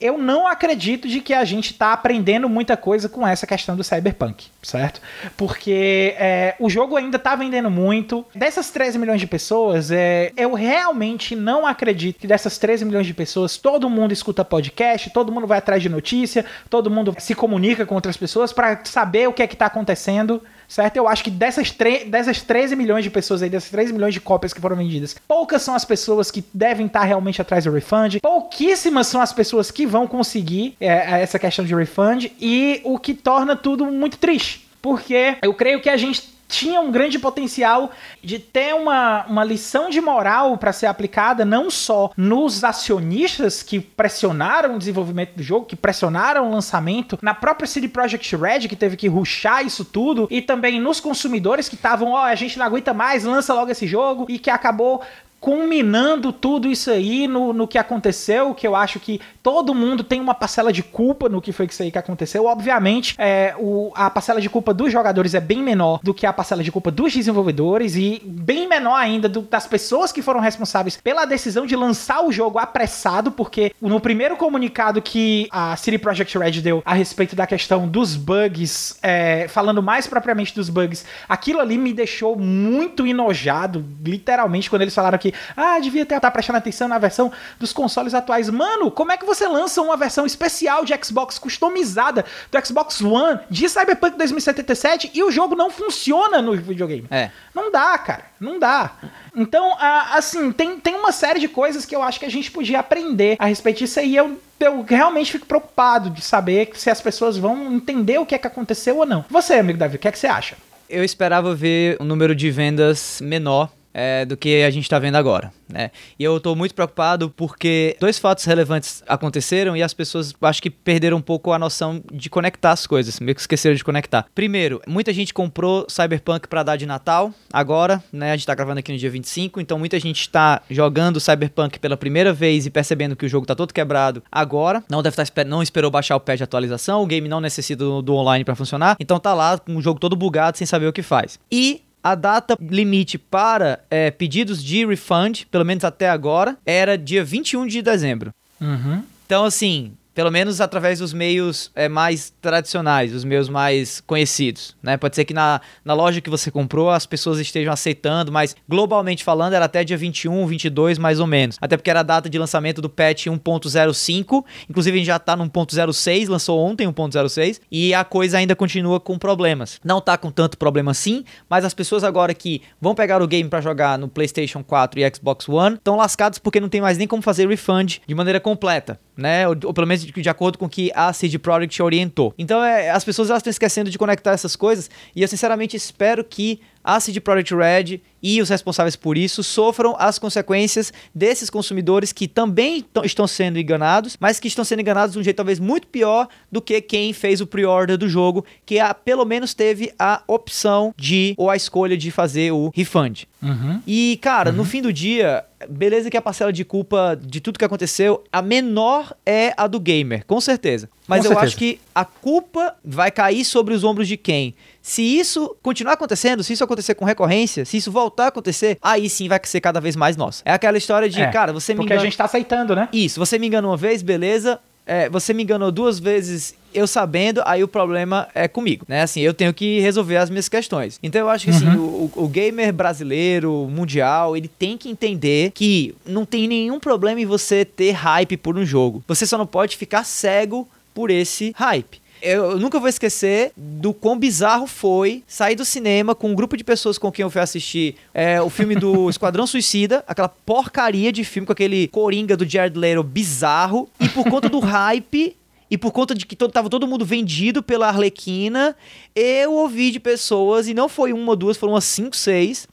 eu não acredito de que a gente está aprendendo muita coisa com essa questão do Cyberpunk, certo? Porque é, o jogo ainda está vendendo muito. Dessas 13 milhões de pessoas, é, eu realmente não acredito que dessas 13 milhões de pessoas todo mundo escuta podcast, todo mundo vai atrás de notícia, todo mundo se comunica com outras pessoas para saber o que é que está acontecendo certo? Eu acho que dessas, dessas 13 milhões de pessoas aí, dessas 13 milhões de cópias que foram vendidas, poucas são as pessoas que devem estar realmente atrás do refund, pouquíssimas são as pessoas que vão conseguir é, essa questão de refund, e o que torna tudo muito triste. Porque eu creio que a gente tinha um grande potencial de ter uma, uma lição de moral para ser aplicada não só nos acionistas que pressionaram o desenvolvimento do jogo, que pressionaram o lançamento, na própria CD Projekt Red que teve que ruxar isso tudo e também nos consumidores que estavam, ó, oh, a gente não aguenta mais, lança logo esse jogo e que acabou culminando tudo isso aí no, no que aconteceu, que eu acho que todo mundo tem uma parcela de culpa no que foi isso aí que aconteceu. Obviamente, é, o, a parcela de culpa dos jogadores é bem menor do que a parcela de culpa dos desenvolvedores e bem menor ainda do, das pessoas que foram responsáveis pela decisão de lançar o jogo apressado, porque no primeiro comunicado que a City Project Red deu a respeito da questão dos bugs, é, falando mais propriamente dos bugs, aquilo ali me deixou muito enojado, literalmente, quando eles falaram que ah, devia estar tá prestando atenção na versão dos consoles atuais. Mano, como é que você lança uma versão especial de Xbox customizada do Xbox One de Cyberpunk 2077 e o jogo não funciona no videogame? É. Não dá, cara. Não dá. Então, assim, tem, tem uma série de coisas que eu acho que a gente podia aprender a respeito disso aí. Eu, eu realmente fico preocupado de saber se as pessoas vão entender o que é que aconteceu ou não. Você, amigo Davi, o que é que você acha? Eu esperava ver um número de vendas menor é, do que a gente está vendo agora. Né? E eu estou muito preocupado porque dois fatos relevantes aconteceram e as pessoas acho que perderam um pouco a noção de conectar as coisas, meio que esqueceram de conectar. Primeiro, muita gente comprou Cyberpunk para dar de Natal agora, né? A gente está gravando aqui no dia 25, então muita gente está jogando Cyberpunk pela primeira vez e percebendo que o jogo está todo quebrado agora. Não deve estar tá, não esperou baixar o patch de atualização, o game não necessita do, do online para funcionar, então tá lá com o jogo todo bugado sem saber o que faz. E a data limite para é, pedidos de refund, pelo menos até agora, era dia 21 de dezembro. Uhum. Então, assim, pelo menos através dos meios é, mais tradicionais, os meios mais conhecidos. Né? Pode ser que na, na loja que você comprou as pessoas estejam aceitando, mas globalmente falando era até dia 21, 22 mais ou menos. Até porque era a data de lançamento do patch 1.05, inclusive a gente já está no 1.06, lançou ontem 1.06, e a coisa ainda continua com problemas. Não está com tanto problema assim, mas as pessoas agora que vão pegar o game para jogar no PlayStation 4 e Xbox One estão lascados porque não tem mais nem como fazer refund de maneira completa né? Ou, ou, pelo menos de, de, acordo com o que a CD Projekt orientou. Então, é, as pessoas estão esquecendo de conectar essas coisas e eu sinceramente espero que a CD Projekt Red e os responsáveis por isso sofram as consequências desses consumidores que também estão sendo enganados, mas que estão sendo enganados de um jeito talvez muito pior do que quem fez o pre-order do jogo, que a, pelo menos teve a opção de ou a escolha de fazer o refund. Uhum. E, cara, uhum. no fim do dia, beleza que a parcela de culpa de tudo que aconteceu, a menor é a do gamer, com certeza. Mas com eu certeza. acho que a culpa vai cair sobre os ombros de quem? Se isso continuar acontecendo, se isso acontecer com recorrência, se isso voltar a acontecer, aí sim vai ser cada vez mais nosso. É aquela história de, é, cara, você me engana. Porque a gente tá aceitando, né? Isso, você me engana uma vez, beleza, é, você me enganou duas vezes eu sabendo, aí o problema é comigo, né? Assim, eu tenho que resolver as minhas questões. Então eu acho que assim, uhum. o, o, gamer brasileiro, mundial, ele tem que entender que não tem nenhum problema em você ter hype por um jogo. Você só não pode ficar cego por esse hype. Eu nunca vou esquecer do quão bizarro foi sair do cinema com um grupo de pessoas com quem eu fui assistir é, o filme do Esquadrão Suicida, aquela porcaria de filme com aquele coringa do Jared Leto bizarro, e por conta do hype e por conta de que todo, tava todo mundo vendido pela Arlequina, eu ouvi de pessoas, e não foi uma ou duas, foram umas cinco, seis,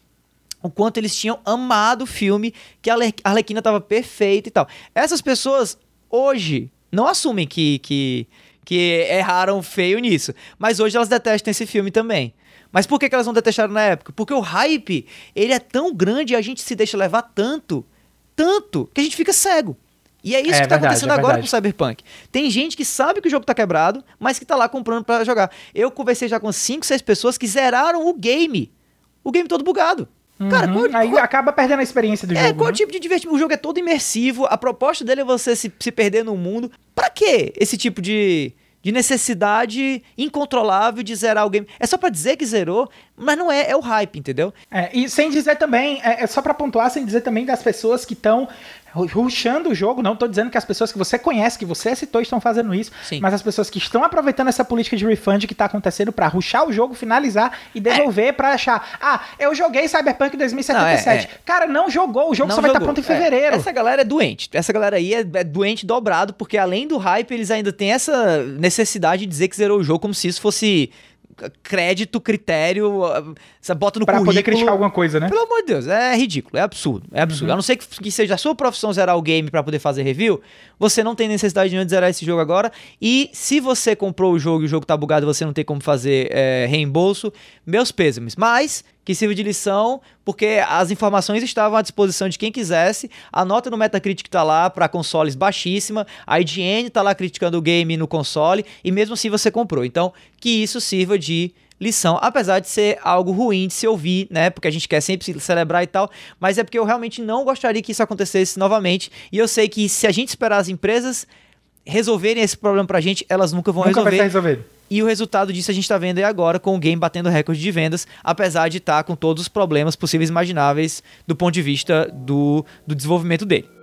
o quanto eles tinham amado o filme, que a Arlequina tava perfeita e tal. Essas pessoas, hoje, não assumem que, que, que erraram feio nisso, mas hoje elas detestam esse filme também. Mas por que, que elas não detestaram na época? Porque o hype, ele é tão grande e a gente se deixa levar tanto, tanto, que a gente fica cego. E é isso é, que tá verdade, acontecendo é agora com o Cyberpunk. Tem gente que sabe que o jogo tá quebrado, mas que tá lá comprando para jogar. Eu conversei já com 5, 6 pessoas que zeraram o game. O game todo bugado. Uhum. Cara, qual, aí qual, acaba perdendo a experiência do é, jogo. É, qual né? tipo de divertimento? O jogo é todo imersivo, a proposta dele é você se, se perder no mundo. Pra que esse tipo de, de necessidade incontrolável de zerar o game? É só para dizer que zerou, mas não é, é o hype, entendeu? É, e sem dizer também, é, é só para pontuar, sem dizer também das pessoas que estão ruxando o jogo, não estou dizendo que as pessoas que você conhece, que você citou, estão fazendo isso, Sim. mas as pessoas que estão aproveitando essa política de refund que está acontecendo para ruxar o jogo, finalizar e devolver é. para achar, ah, eu joguei Cyberpunk 2077. Não, é, é. Cara, não jogou, o jogo não só vai estar tá pronto em fevereiro. Essa galera é doente. Essa galera aí é, é, doente dobrado, porque além do hype, eles ainda têm essa necessidade de dizer que zerou o jogo como se isso fosse crédito, critério, você bota no pra currículo. poder criticar alguma coisa, né? Pelo amor de Deus, é ridículo, é absurdo, é absurdo. Uhum. A não ser que, seja a sua profissão zerar o game para poder fazer review, você não tem necessidade de zerar esse jogo agora. E se você comprou o jogo e o jogo tá bugado você não tem como fazer é, reembolso, meus pêsames. Mas que sirva de lição, porque as informações estavam à disposição de quem quisesse. A nota no Metacritic tá lá para consoles baixíssima, a IGN tá lá criticando o game no console e mesmo assim você comprou. Então, que isso sirva de lição, apesar de ser algo ruim de se ouvir, né? Porque a gente quer sempre celebrar e tal, mas é porque eu realmente não gostaria que isso acontecesse novamente. E eu sei que se a gente esperar as empresas resolverem esse problema pra gente, elas nunca vão nunca resolver. Vai ser resolvido. E o resultado disso a gente está vendo aí agora com o game batendo recorde de vendas, apesar de estar tá com todos os problemas possíveis e imagináveis do ponto de vista do, do desenvolvimento dele.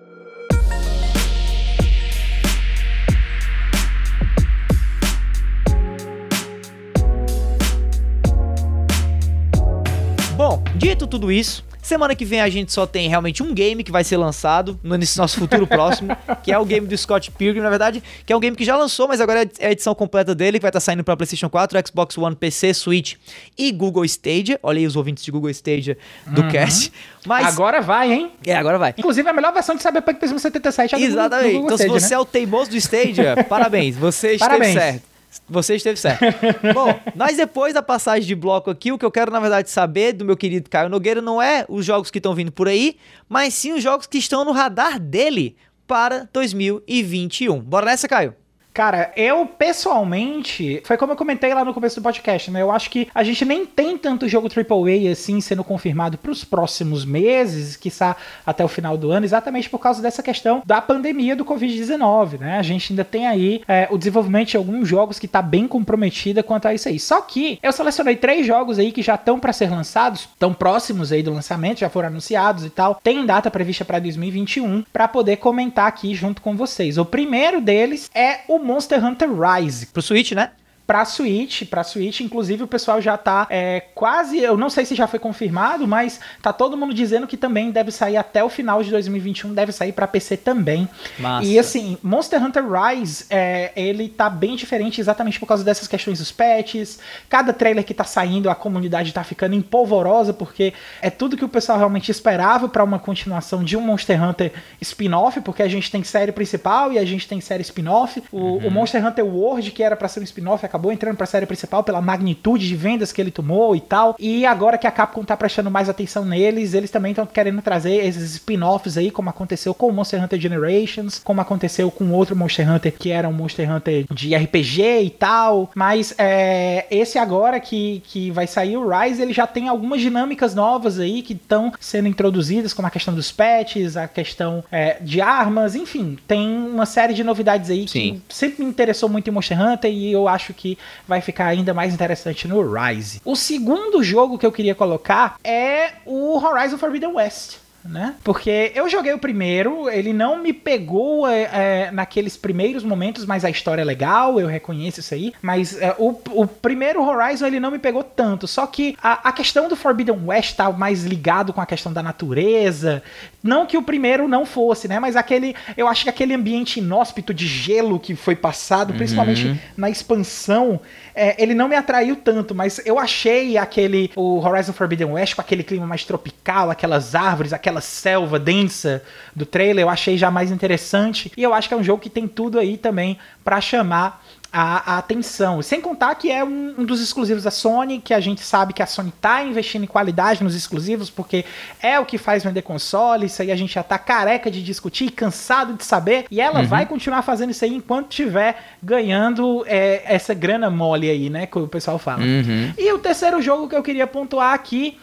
Dito tudo isso, Semana que vem a gente só tem realmente um game que vai ser lançado nesse nosso futuro próximo, que é o game do Scott Pilgrim, na verdade, que é um game que já lançou, mas agora é a edição completa dele, que vai estar tá saindo para PlayStation 4, Xbox One, PC, Switch e Google Stadia. Olha aí os ouvintes de Google Stadia do uhum. cast. Mas... Agora vai, hein? É, agora vai. Inclusive, a melhor versão de Cyberpunk 2077 é Exatamente. Do, do então, Stadia, se você né? é o teimoso do Stadia, parabéns, você parabéns. esteve certo. Você esteve certo. Bom, nós depois da passagem de bloco aqui, o que eu quero na verdade saber do meu querido Caio Nogueira não é os jogos que estão vindo por aí, mas sim os jogos que estão no radar dele para 2021. Bora nessa, Caio? Cara, eu pessoalmente, foi como eu comentei lá no começo do podcast, né? Eu acho que a gente nem tem tanto jogo AAA assim sendo confirmado para os próximos meses, quiçá até o final do ano, exatamente por causa dessa questão da pandemia do Covid-19, né? A gente ainda tem aí é, o desenvolvimento de alguns jogos que tá bem comprometida quanto a isso aí. Só que eu selecionei três jogos aí que já estão para ser lançados, tão próximos aí do lançamento, já foram anunciados e tal. Tem data prevista para 2021 para poder comentar aqui junto com vocês. O primeiro deles é o Monster Hunter Rise. Pro Switch, né? Pra Switch, pra Switch, inclusive o pessoal já tá é, quase, eu não sei se já foi confirmado, mas tá todo mundo dizendo que também deve sair até o final de 2021, deve sair para PC também. Massa. E assim, Monster Hunter Rise, é, ele tá bem diferente exatamente por causa dessas questões dos patches. Cada trailer que tá saindo, a comunidade tá ficando empolvorosa, porque é tudo que o pessoal realmente esperava para uma continuação de um Monster Hunter spin-off, porque a gente tem série principal e a gente tem série spin-off. O, uhum. o Monster Hunter World, que era para ser um spin-off, acabou entrando pra série principal pela magnitude de vendas que ele tomou e tal. E agora que a Capcom tá prestando mais atenção neles, eles também estão querendo trazer esses spin-offs aí, como aconteceu com o Monster Hunter Generations, como aconteceu com outro Monster Hunter que era um Monster Hunter de RPG e tal. Mas é, esse agora que, que vai sair, o Rise, ele já tem algumas dinâmicas novas aí que estão sendo introduzidas, como a questão dos patches, a questão é, de armas, enfim, tem uma série de novidades aí Sim. que sempre me interessou muito em Monster Hunter e eu acho que vai ficar ainda mais interessante no Rise. O segundo jogo que eu queria colocar é o Horizon Forbidden West né? Porque eu joguei o primeiro, ele não me pegou é, é, naqueles primeiros momentos, mas a história é legal, eu reconheço isso aí. Mas é, o, o primeiro Horizon ele não me pegou tanto. Só que a, a questão do Forbidden West tá mais ligado com a questão da natureza. Não que o primeiro não fosse, né? Mas aquele. Eu acho que aquele ambiente inóspito de gelo que foi passado, uhum. principalmente na expansão, é, ele não me atraiu tanto, mas eu achei aquele. O Horizon Forbidden West com aquele clima mais tropical, aquelas árvores, aquela selva densa do trailer, eu achei já mais interessante. E eu acho que é um jogo que tem tudo aí também para chamar a, a, atenção. Sem contar que é um, um, dos exclusivos da Sony, que a gente sabe que a Sony tá investindo em qualidade nos exclusivos, porque é o que faz vender console, isso aí a gente já tá careca de discutir, cansado de saber, e ela uhum. vai continuar fazendo isso aí enquanto tiver ganhando é, essa grana mole aí, né, que o pessoal fala. Uhum. E o terceiro jogo que eu queria pontuar aqui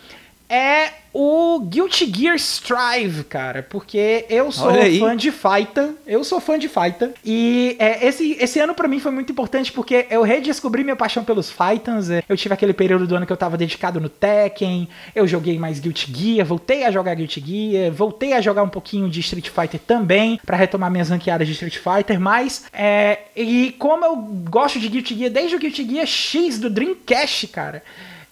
é o Guilty Gear Strive, cara, porque eu sou fã de Fighter, eu sou fã de Fighter, e é, esse, esse ano para mim foi muito importante porque eu redescobri minha paixão pelos Fighters, é, eu tive aquele período do ano que eu tava dedicado no Tekken, eu joguei mais Guilty Gear, voltei a jogar Guilty Gear, voltei a jogar um pouquinho de Street Fighter também, para retomar minhas ranqueadas de Street Fighter, mas, é, e como eu gosto de Guilty Gear desde o Guilty Gear X do Dreamcast, cara,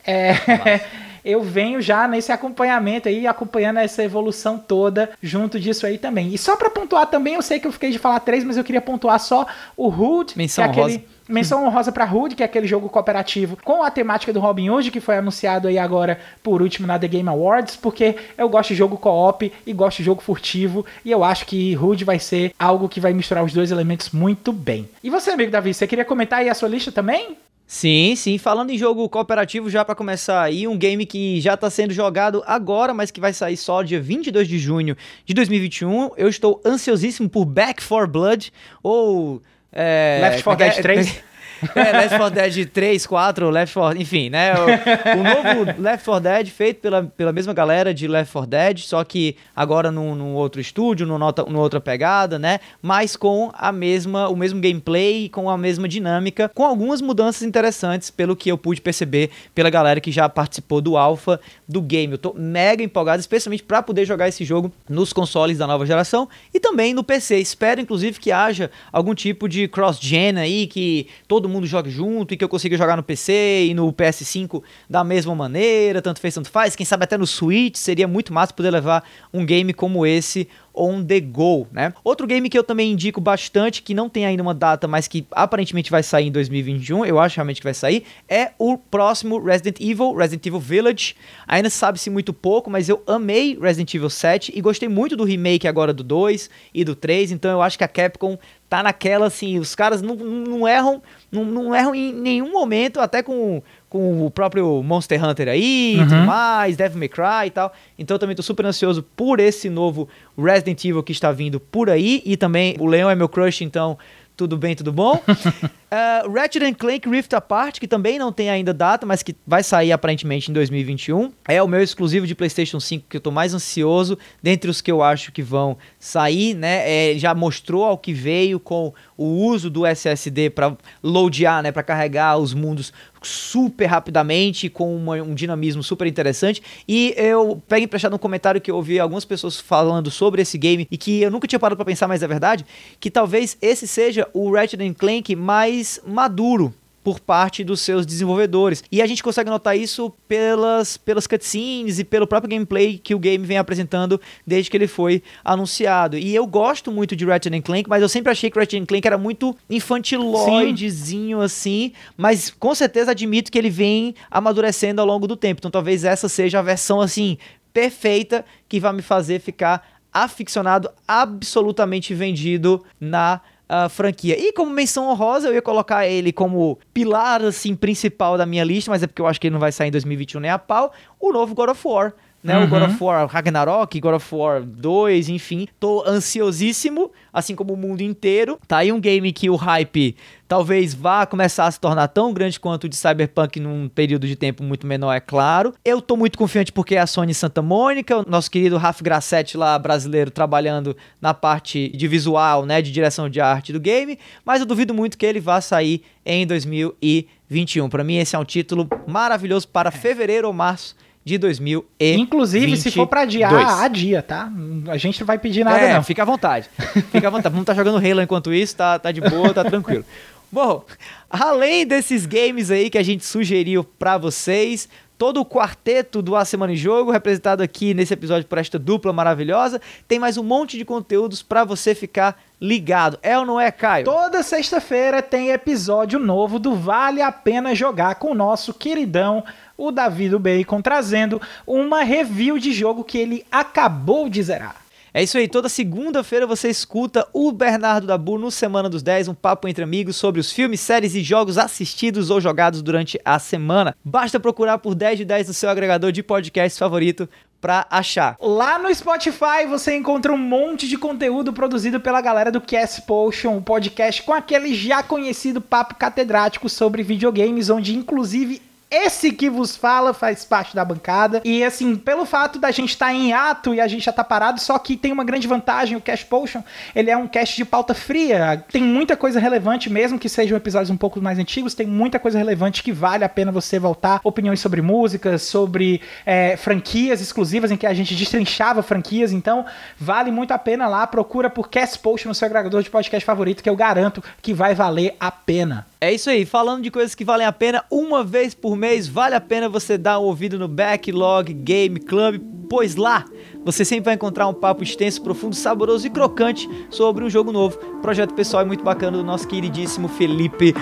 é... eu venho já nesse acompanhamento aí, acompanhando essa evolução toda junto disso aí também. E só para pontuar também, eu sei que eu fiquei de falar três, mas eu queria pontuar só o Hood, Menção que é aquele... Rosa. Menção honrosa para Hood, que é aquele jogo cooperativo com a temática do Robin Hood, que foi anunciado aí agora por último na The Game Awards, porque eu gosto de jogo co-op e gosto de jogo furtivo, e eu acho que Hood vai ser algo que vai misturar os dois elementos muito bem. E você, amigo Davi, você queria comentar aí a sua lista também? Sim, sim. Falando em jogo cooperativo, já para começar aí, um game que já está sendo jogado agora, mas que vai sair só dia 22 de junho de 2021. Eu estou ansiosíssimo por Back 4 Blood, ou... É, Left 4 Dead 3. É, Left 4 Dead 3, 4, Left 4, enfim, né? O, o, novo Left 4 Dead feito pela, pela mesma galera de Left 4 Dead, só que agora num, num outro estúdio, numa, numa outra pegada, né? Mas com a mesma, o mesmo gameplay, com a mesma dinâmica, com algumas mudanças interessantes, pelo que eu pude perceber pela galera que já participou do alpha do game. Eu tô mega empolgado, especialmente para poder jogar esse jogo nos consoles da nova geração e também no PC. Espero, inclusive, que haja algum tipo de cross-gen aí, que todo mundo jogue junto e que eu consiga jogar no PC e no PS5 da mesma maneira, tanto fez, tanto faz. Quem sabe até no Switch seria muito massa poder levar um game como esse on the go, né? Outro game que eu também indico bastante, que não tem ainda uma data, mas que aparentemente vai sair em 2021, eu acho realmente que vai sair, é o próximo Resident Evil, Resident Evil Village. Ainda sabe-se muito pouco, mas eu amei Resident Evil 7 e gostei muito do remake agora do 2 e do 3, então eu acho que a Capcom tá naquela assim, os caras não, não erram, não, não erram em nenhum momento, até com com o próprio Monster Hunter aí uhum. e tudo mais, Devil May Cry e tal. Então eu também tô super ansioso por esse novo Resident Evil que está vindo por aí. E também o Leão é meu crush, então tudo bem, tudo bom? uh, Ratchet Clank Rift Apart, que também não tem ainda data, mas que vai sair aparentemente em 2021. É o meu exclusivo de PlayStation 5 que eu tô mais ansioso, dentre os que eu acho que vão sair, né? É, já mostrou ao que veio com o uso do SSD para loadear, né? Para carregar os mundos super rapidamente, com uma, um dinamismo super interessante. E eu pego emprestado um comentário que eu ouvi algumas pessoas falando sobre esse game e que eu nunca tinha parado para pensar, mas é verdade, que talvez esse seja o Ratchet Clank mais maduro por parte dos seus desenvolvedores. E a gente consegue notar isso pelas, pelas cutscenes e pelo próprio gameplay que o game vem apresentando desde que ele foi anunciado. E eu gosto muito de Ratchet Clank, mas eu sempre achei que Ratchet Clank era muito infantiloidezinho assim, mas com certeza admito que ele vem amadurecendo ao longo do tempo. Então talvez essa seja a versão assim perfeita que vai me fazer ficar aficionado, absolutamente vendido na uh, franquia. E como menção honrosa, eu ia colocar ele como pilar assim principal da minha lista, mas é porque eu acho que ele não vai sair em 2021 nem a pau, o novo God of War né? Uhum. O God of War Ragnarok, God of War 2, enfim. Tô ansiosíssimo, assim como o mundo inteiro. Tá aí um game que o hype talvez vá começar a se tornar tão grande quanto o de Cyberpunk num período de tempo muito menor, é claro. Eu tô muito confiante porque é a Sony Santa Mônica, o nosso querido Raf Grassetti lá, brasileiro, trabalhando na parte de visual, né, de direção de arte do game, mas eu duvido muito que ele vá sair em 2021. Para mim esse é um título maravilhoso para fevereiro ou março de 2022. Inclusive, se for pra adiar, adia, tá? A gente não vai pedir nada, é, não. Fica à vontade. Fica à vontade. Vamos estar tá jogando Halo enquanto isso, tá, tá de boa, tá tranquilo. Bom, além desses games aí que a gente sugeriu para vocês, todo o quarteto do A Semana em Jogo, representado aqui nesse episódio por esta dupla maravilhosa, tem mais um monte de conteúdos para você ficar ligado. É ou não é, Caio? Toda sexta-feira tem episódio novo do Vale a Pena Jogar com o nosso queridão o Davi do Bacon trazendo uma review de jogo que ele acabou de zerar. É isso aí, toda segunda-feira você escuta o Bernardo Dabu no Semana dos 10, um papo entre amigos sobre os filmes, séries e jogos assistidos ou jogados durante a semana. Basta procurar por 10 de 10 no seu agregador de podcast favorito para achar. Lá no Spotify você encontra um monte de conteúdo produzido pela galera do Cast Potion, o podcast com aquele já conhecido papo catedrático sobre videogames, onde inclusive esse que vos fala faz parte da bancada. E assim, pelo fato da gente estar tá em ato e a gente já tá parado, só que tem uma grande vantagem, o Cash Potion, ele é um cast de pauta fria. Tem muita coisa relevante, mesmo que sejam episódios um pouco mais antigos, tem muita coisa relevante que vale a pena você voltar. Opiniões sobre músicas, sobre é, franquias exclusivas em que a gente destrinchava franquias. Então, vale muito a pena lá. Procura por Cast Potion no seu agregador de podcast favorito, que eu garanto que vai valer a pena. É isso aí, falando de coisas que valem a pena, uma vez por mês vale a pena você dar um ouvido no Backlog Game Club, pois lá você sempre vai encontrar um papo extenso, profundo, saboroso e crocante sobre um jogo novo. Projeto pessoal é muito bacana do nosso queridíssimo Felipe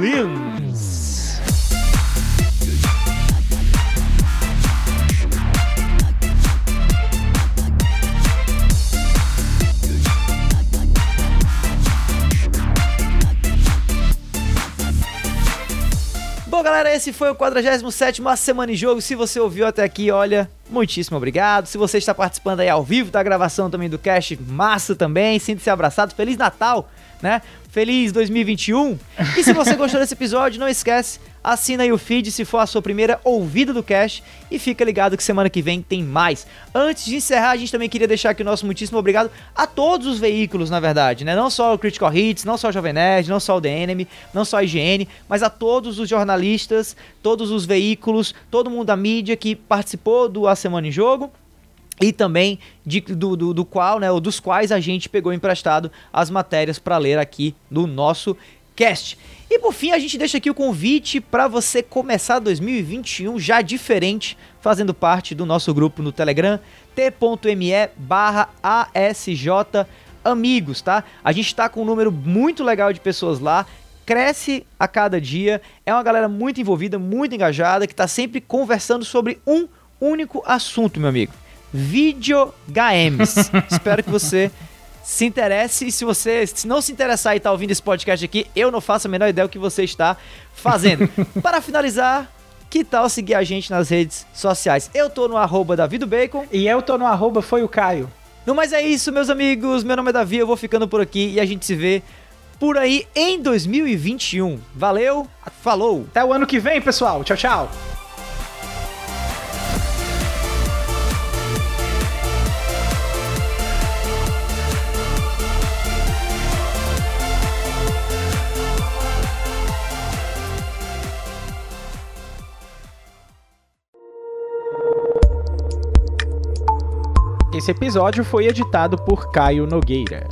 Lins. Galera, esse foi o 47 Semana em Jogo. Se você ouviu até aqui, olha, muitíssimo obrigado. Se você está participando aí ao vivo da gravação também do cast, massa também. Sinta-se abraçado. Feliz Natal, né? Feliz 2021. E se você gostou desse episódio, não esquece, assina aí o feed se for a sua primeira ouvida do cast e fica ligado que semana que vem tem mais. Antes de encerrar, a gente também queria deixar aqui o nosso muitíssimo obrigado a todos os veículos, na verdade, né? Não só o Critical Hits, não só o Jovem Nerd, não só o The Enemy, não só a IGN, mas a todos os jornalistas, todos os veículos, todo mundo da mídia que participou do A Semana em Jogo e também de, do, do, do, qual, né, ou dos quais a gente pegou emprestado as matérias para ler aqui no nosso cast. E por fim, a gente deixa aqui o convite para você começar 2021 já diferente, fazendo parte do nosso grupo no Telegram, t.me barra ASJ Amigos, tá? A gente está com um número muito legal de pessoas lá, cresce a cada dia, é uma galera muito envolvida, muito engajada, que está sempre conversando sobre um único assunto, meu amigo videogames. Espero que você se interesse. E se você se não se interessar e está ouvindo esse podcast aqui, eu não faço a menor ideia do que você está fazendo. Para finalizar, que tal seguir a gente nas redes sociais? Eu tô no arroba Bacon. E eu tô no arroba Foi o Caio. No mais é isso, meus amigos. Meu nome é Davi, eu vou ficando por aqui e a gente se vê por aí em 2021. Valeu, falou! Até o ano que vem, pessoal. Tchau, tchau. Esse episódio foi editado por Caio Nogueira.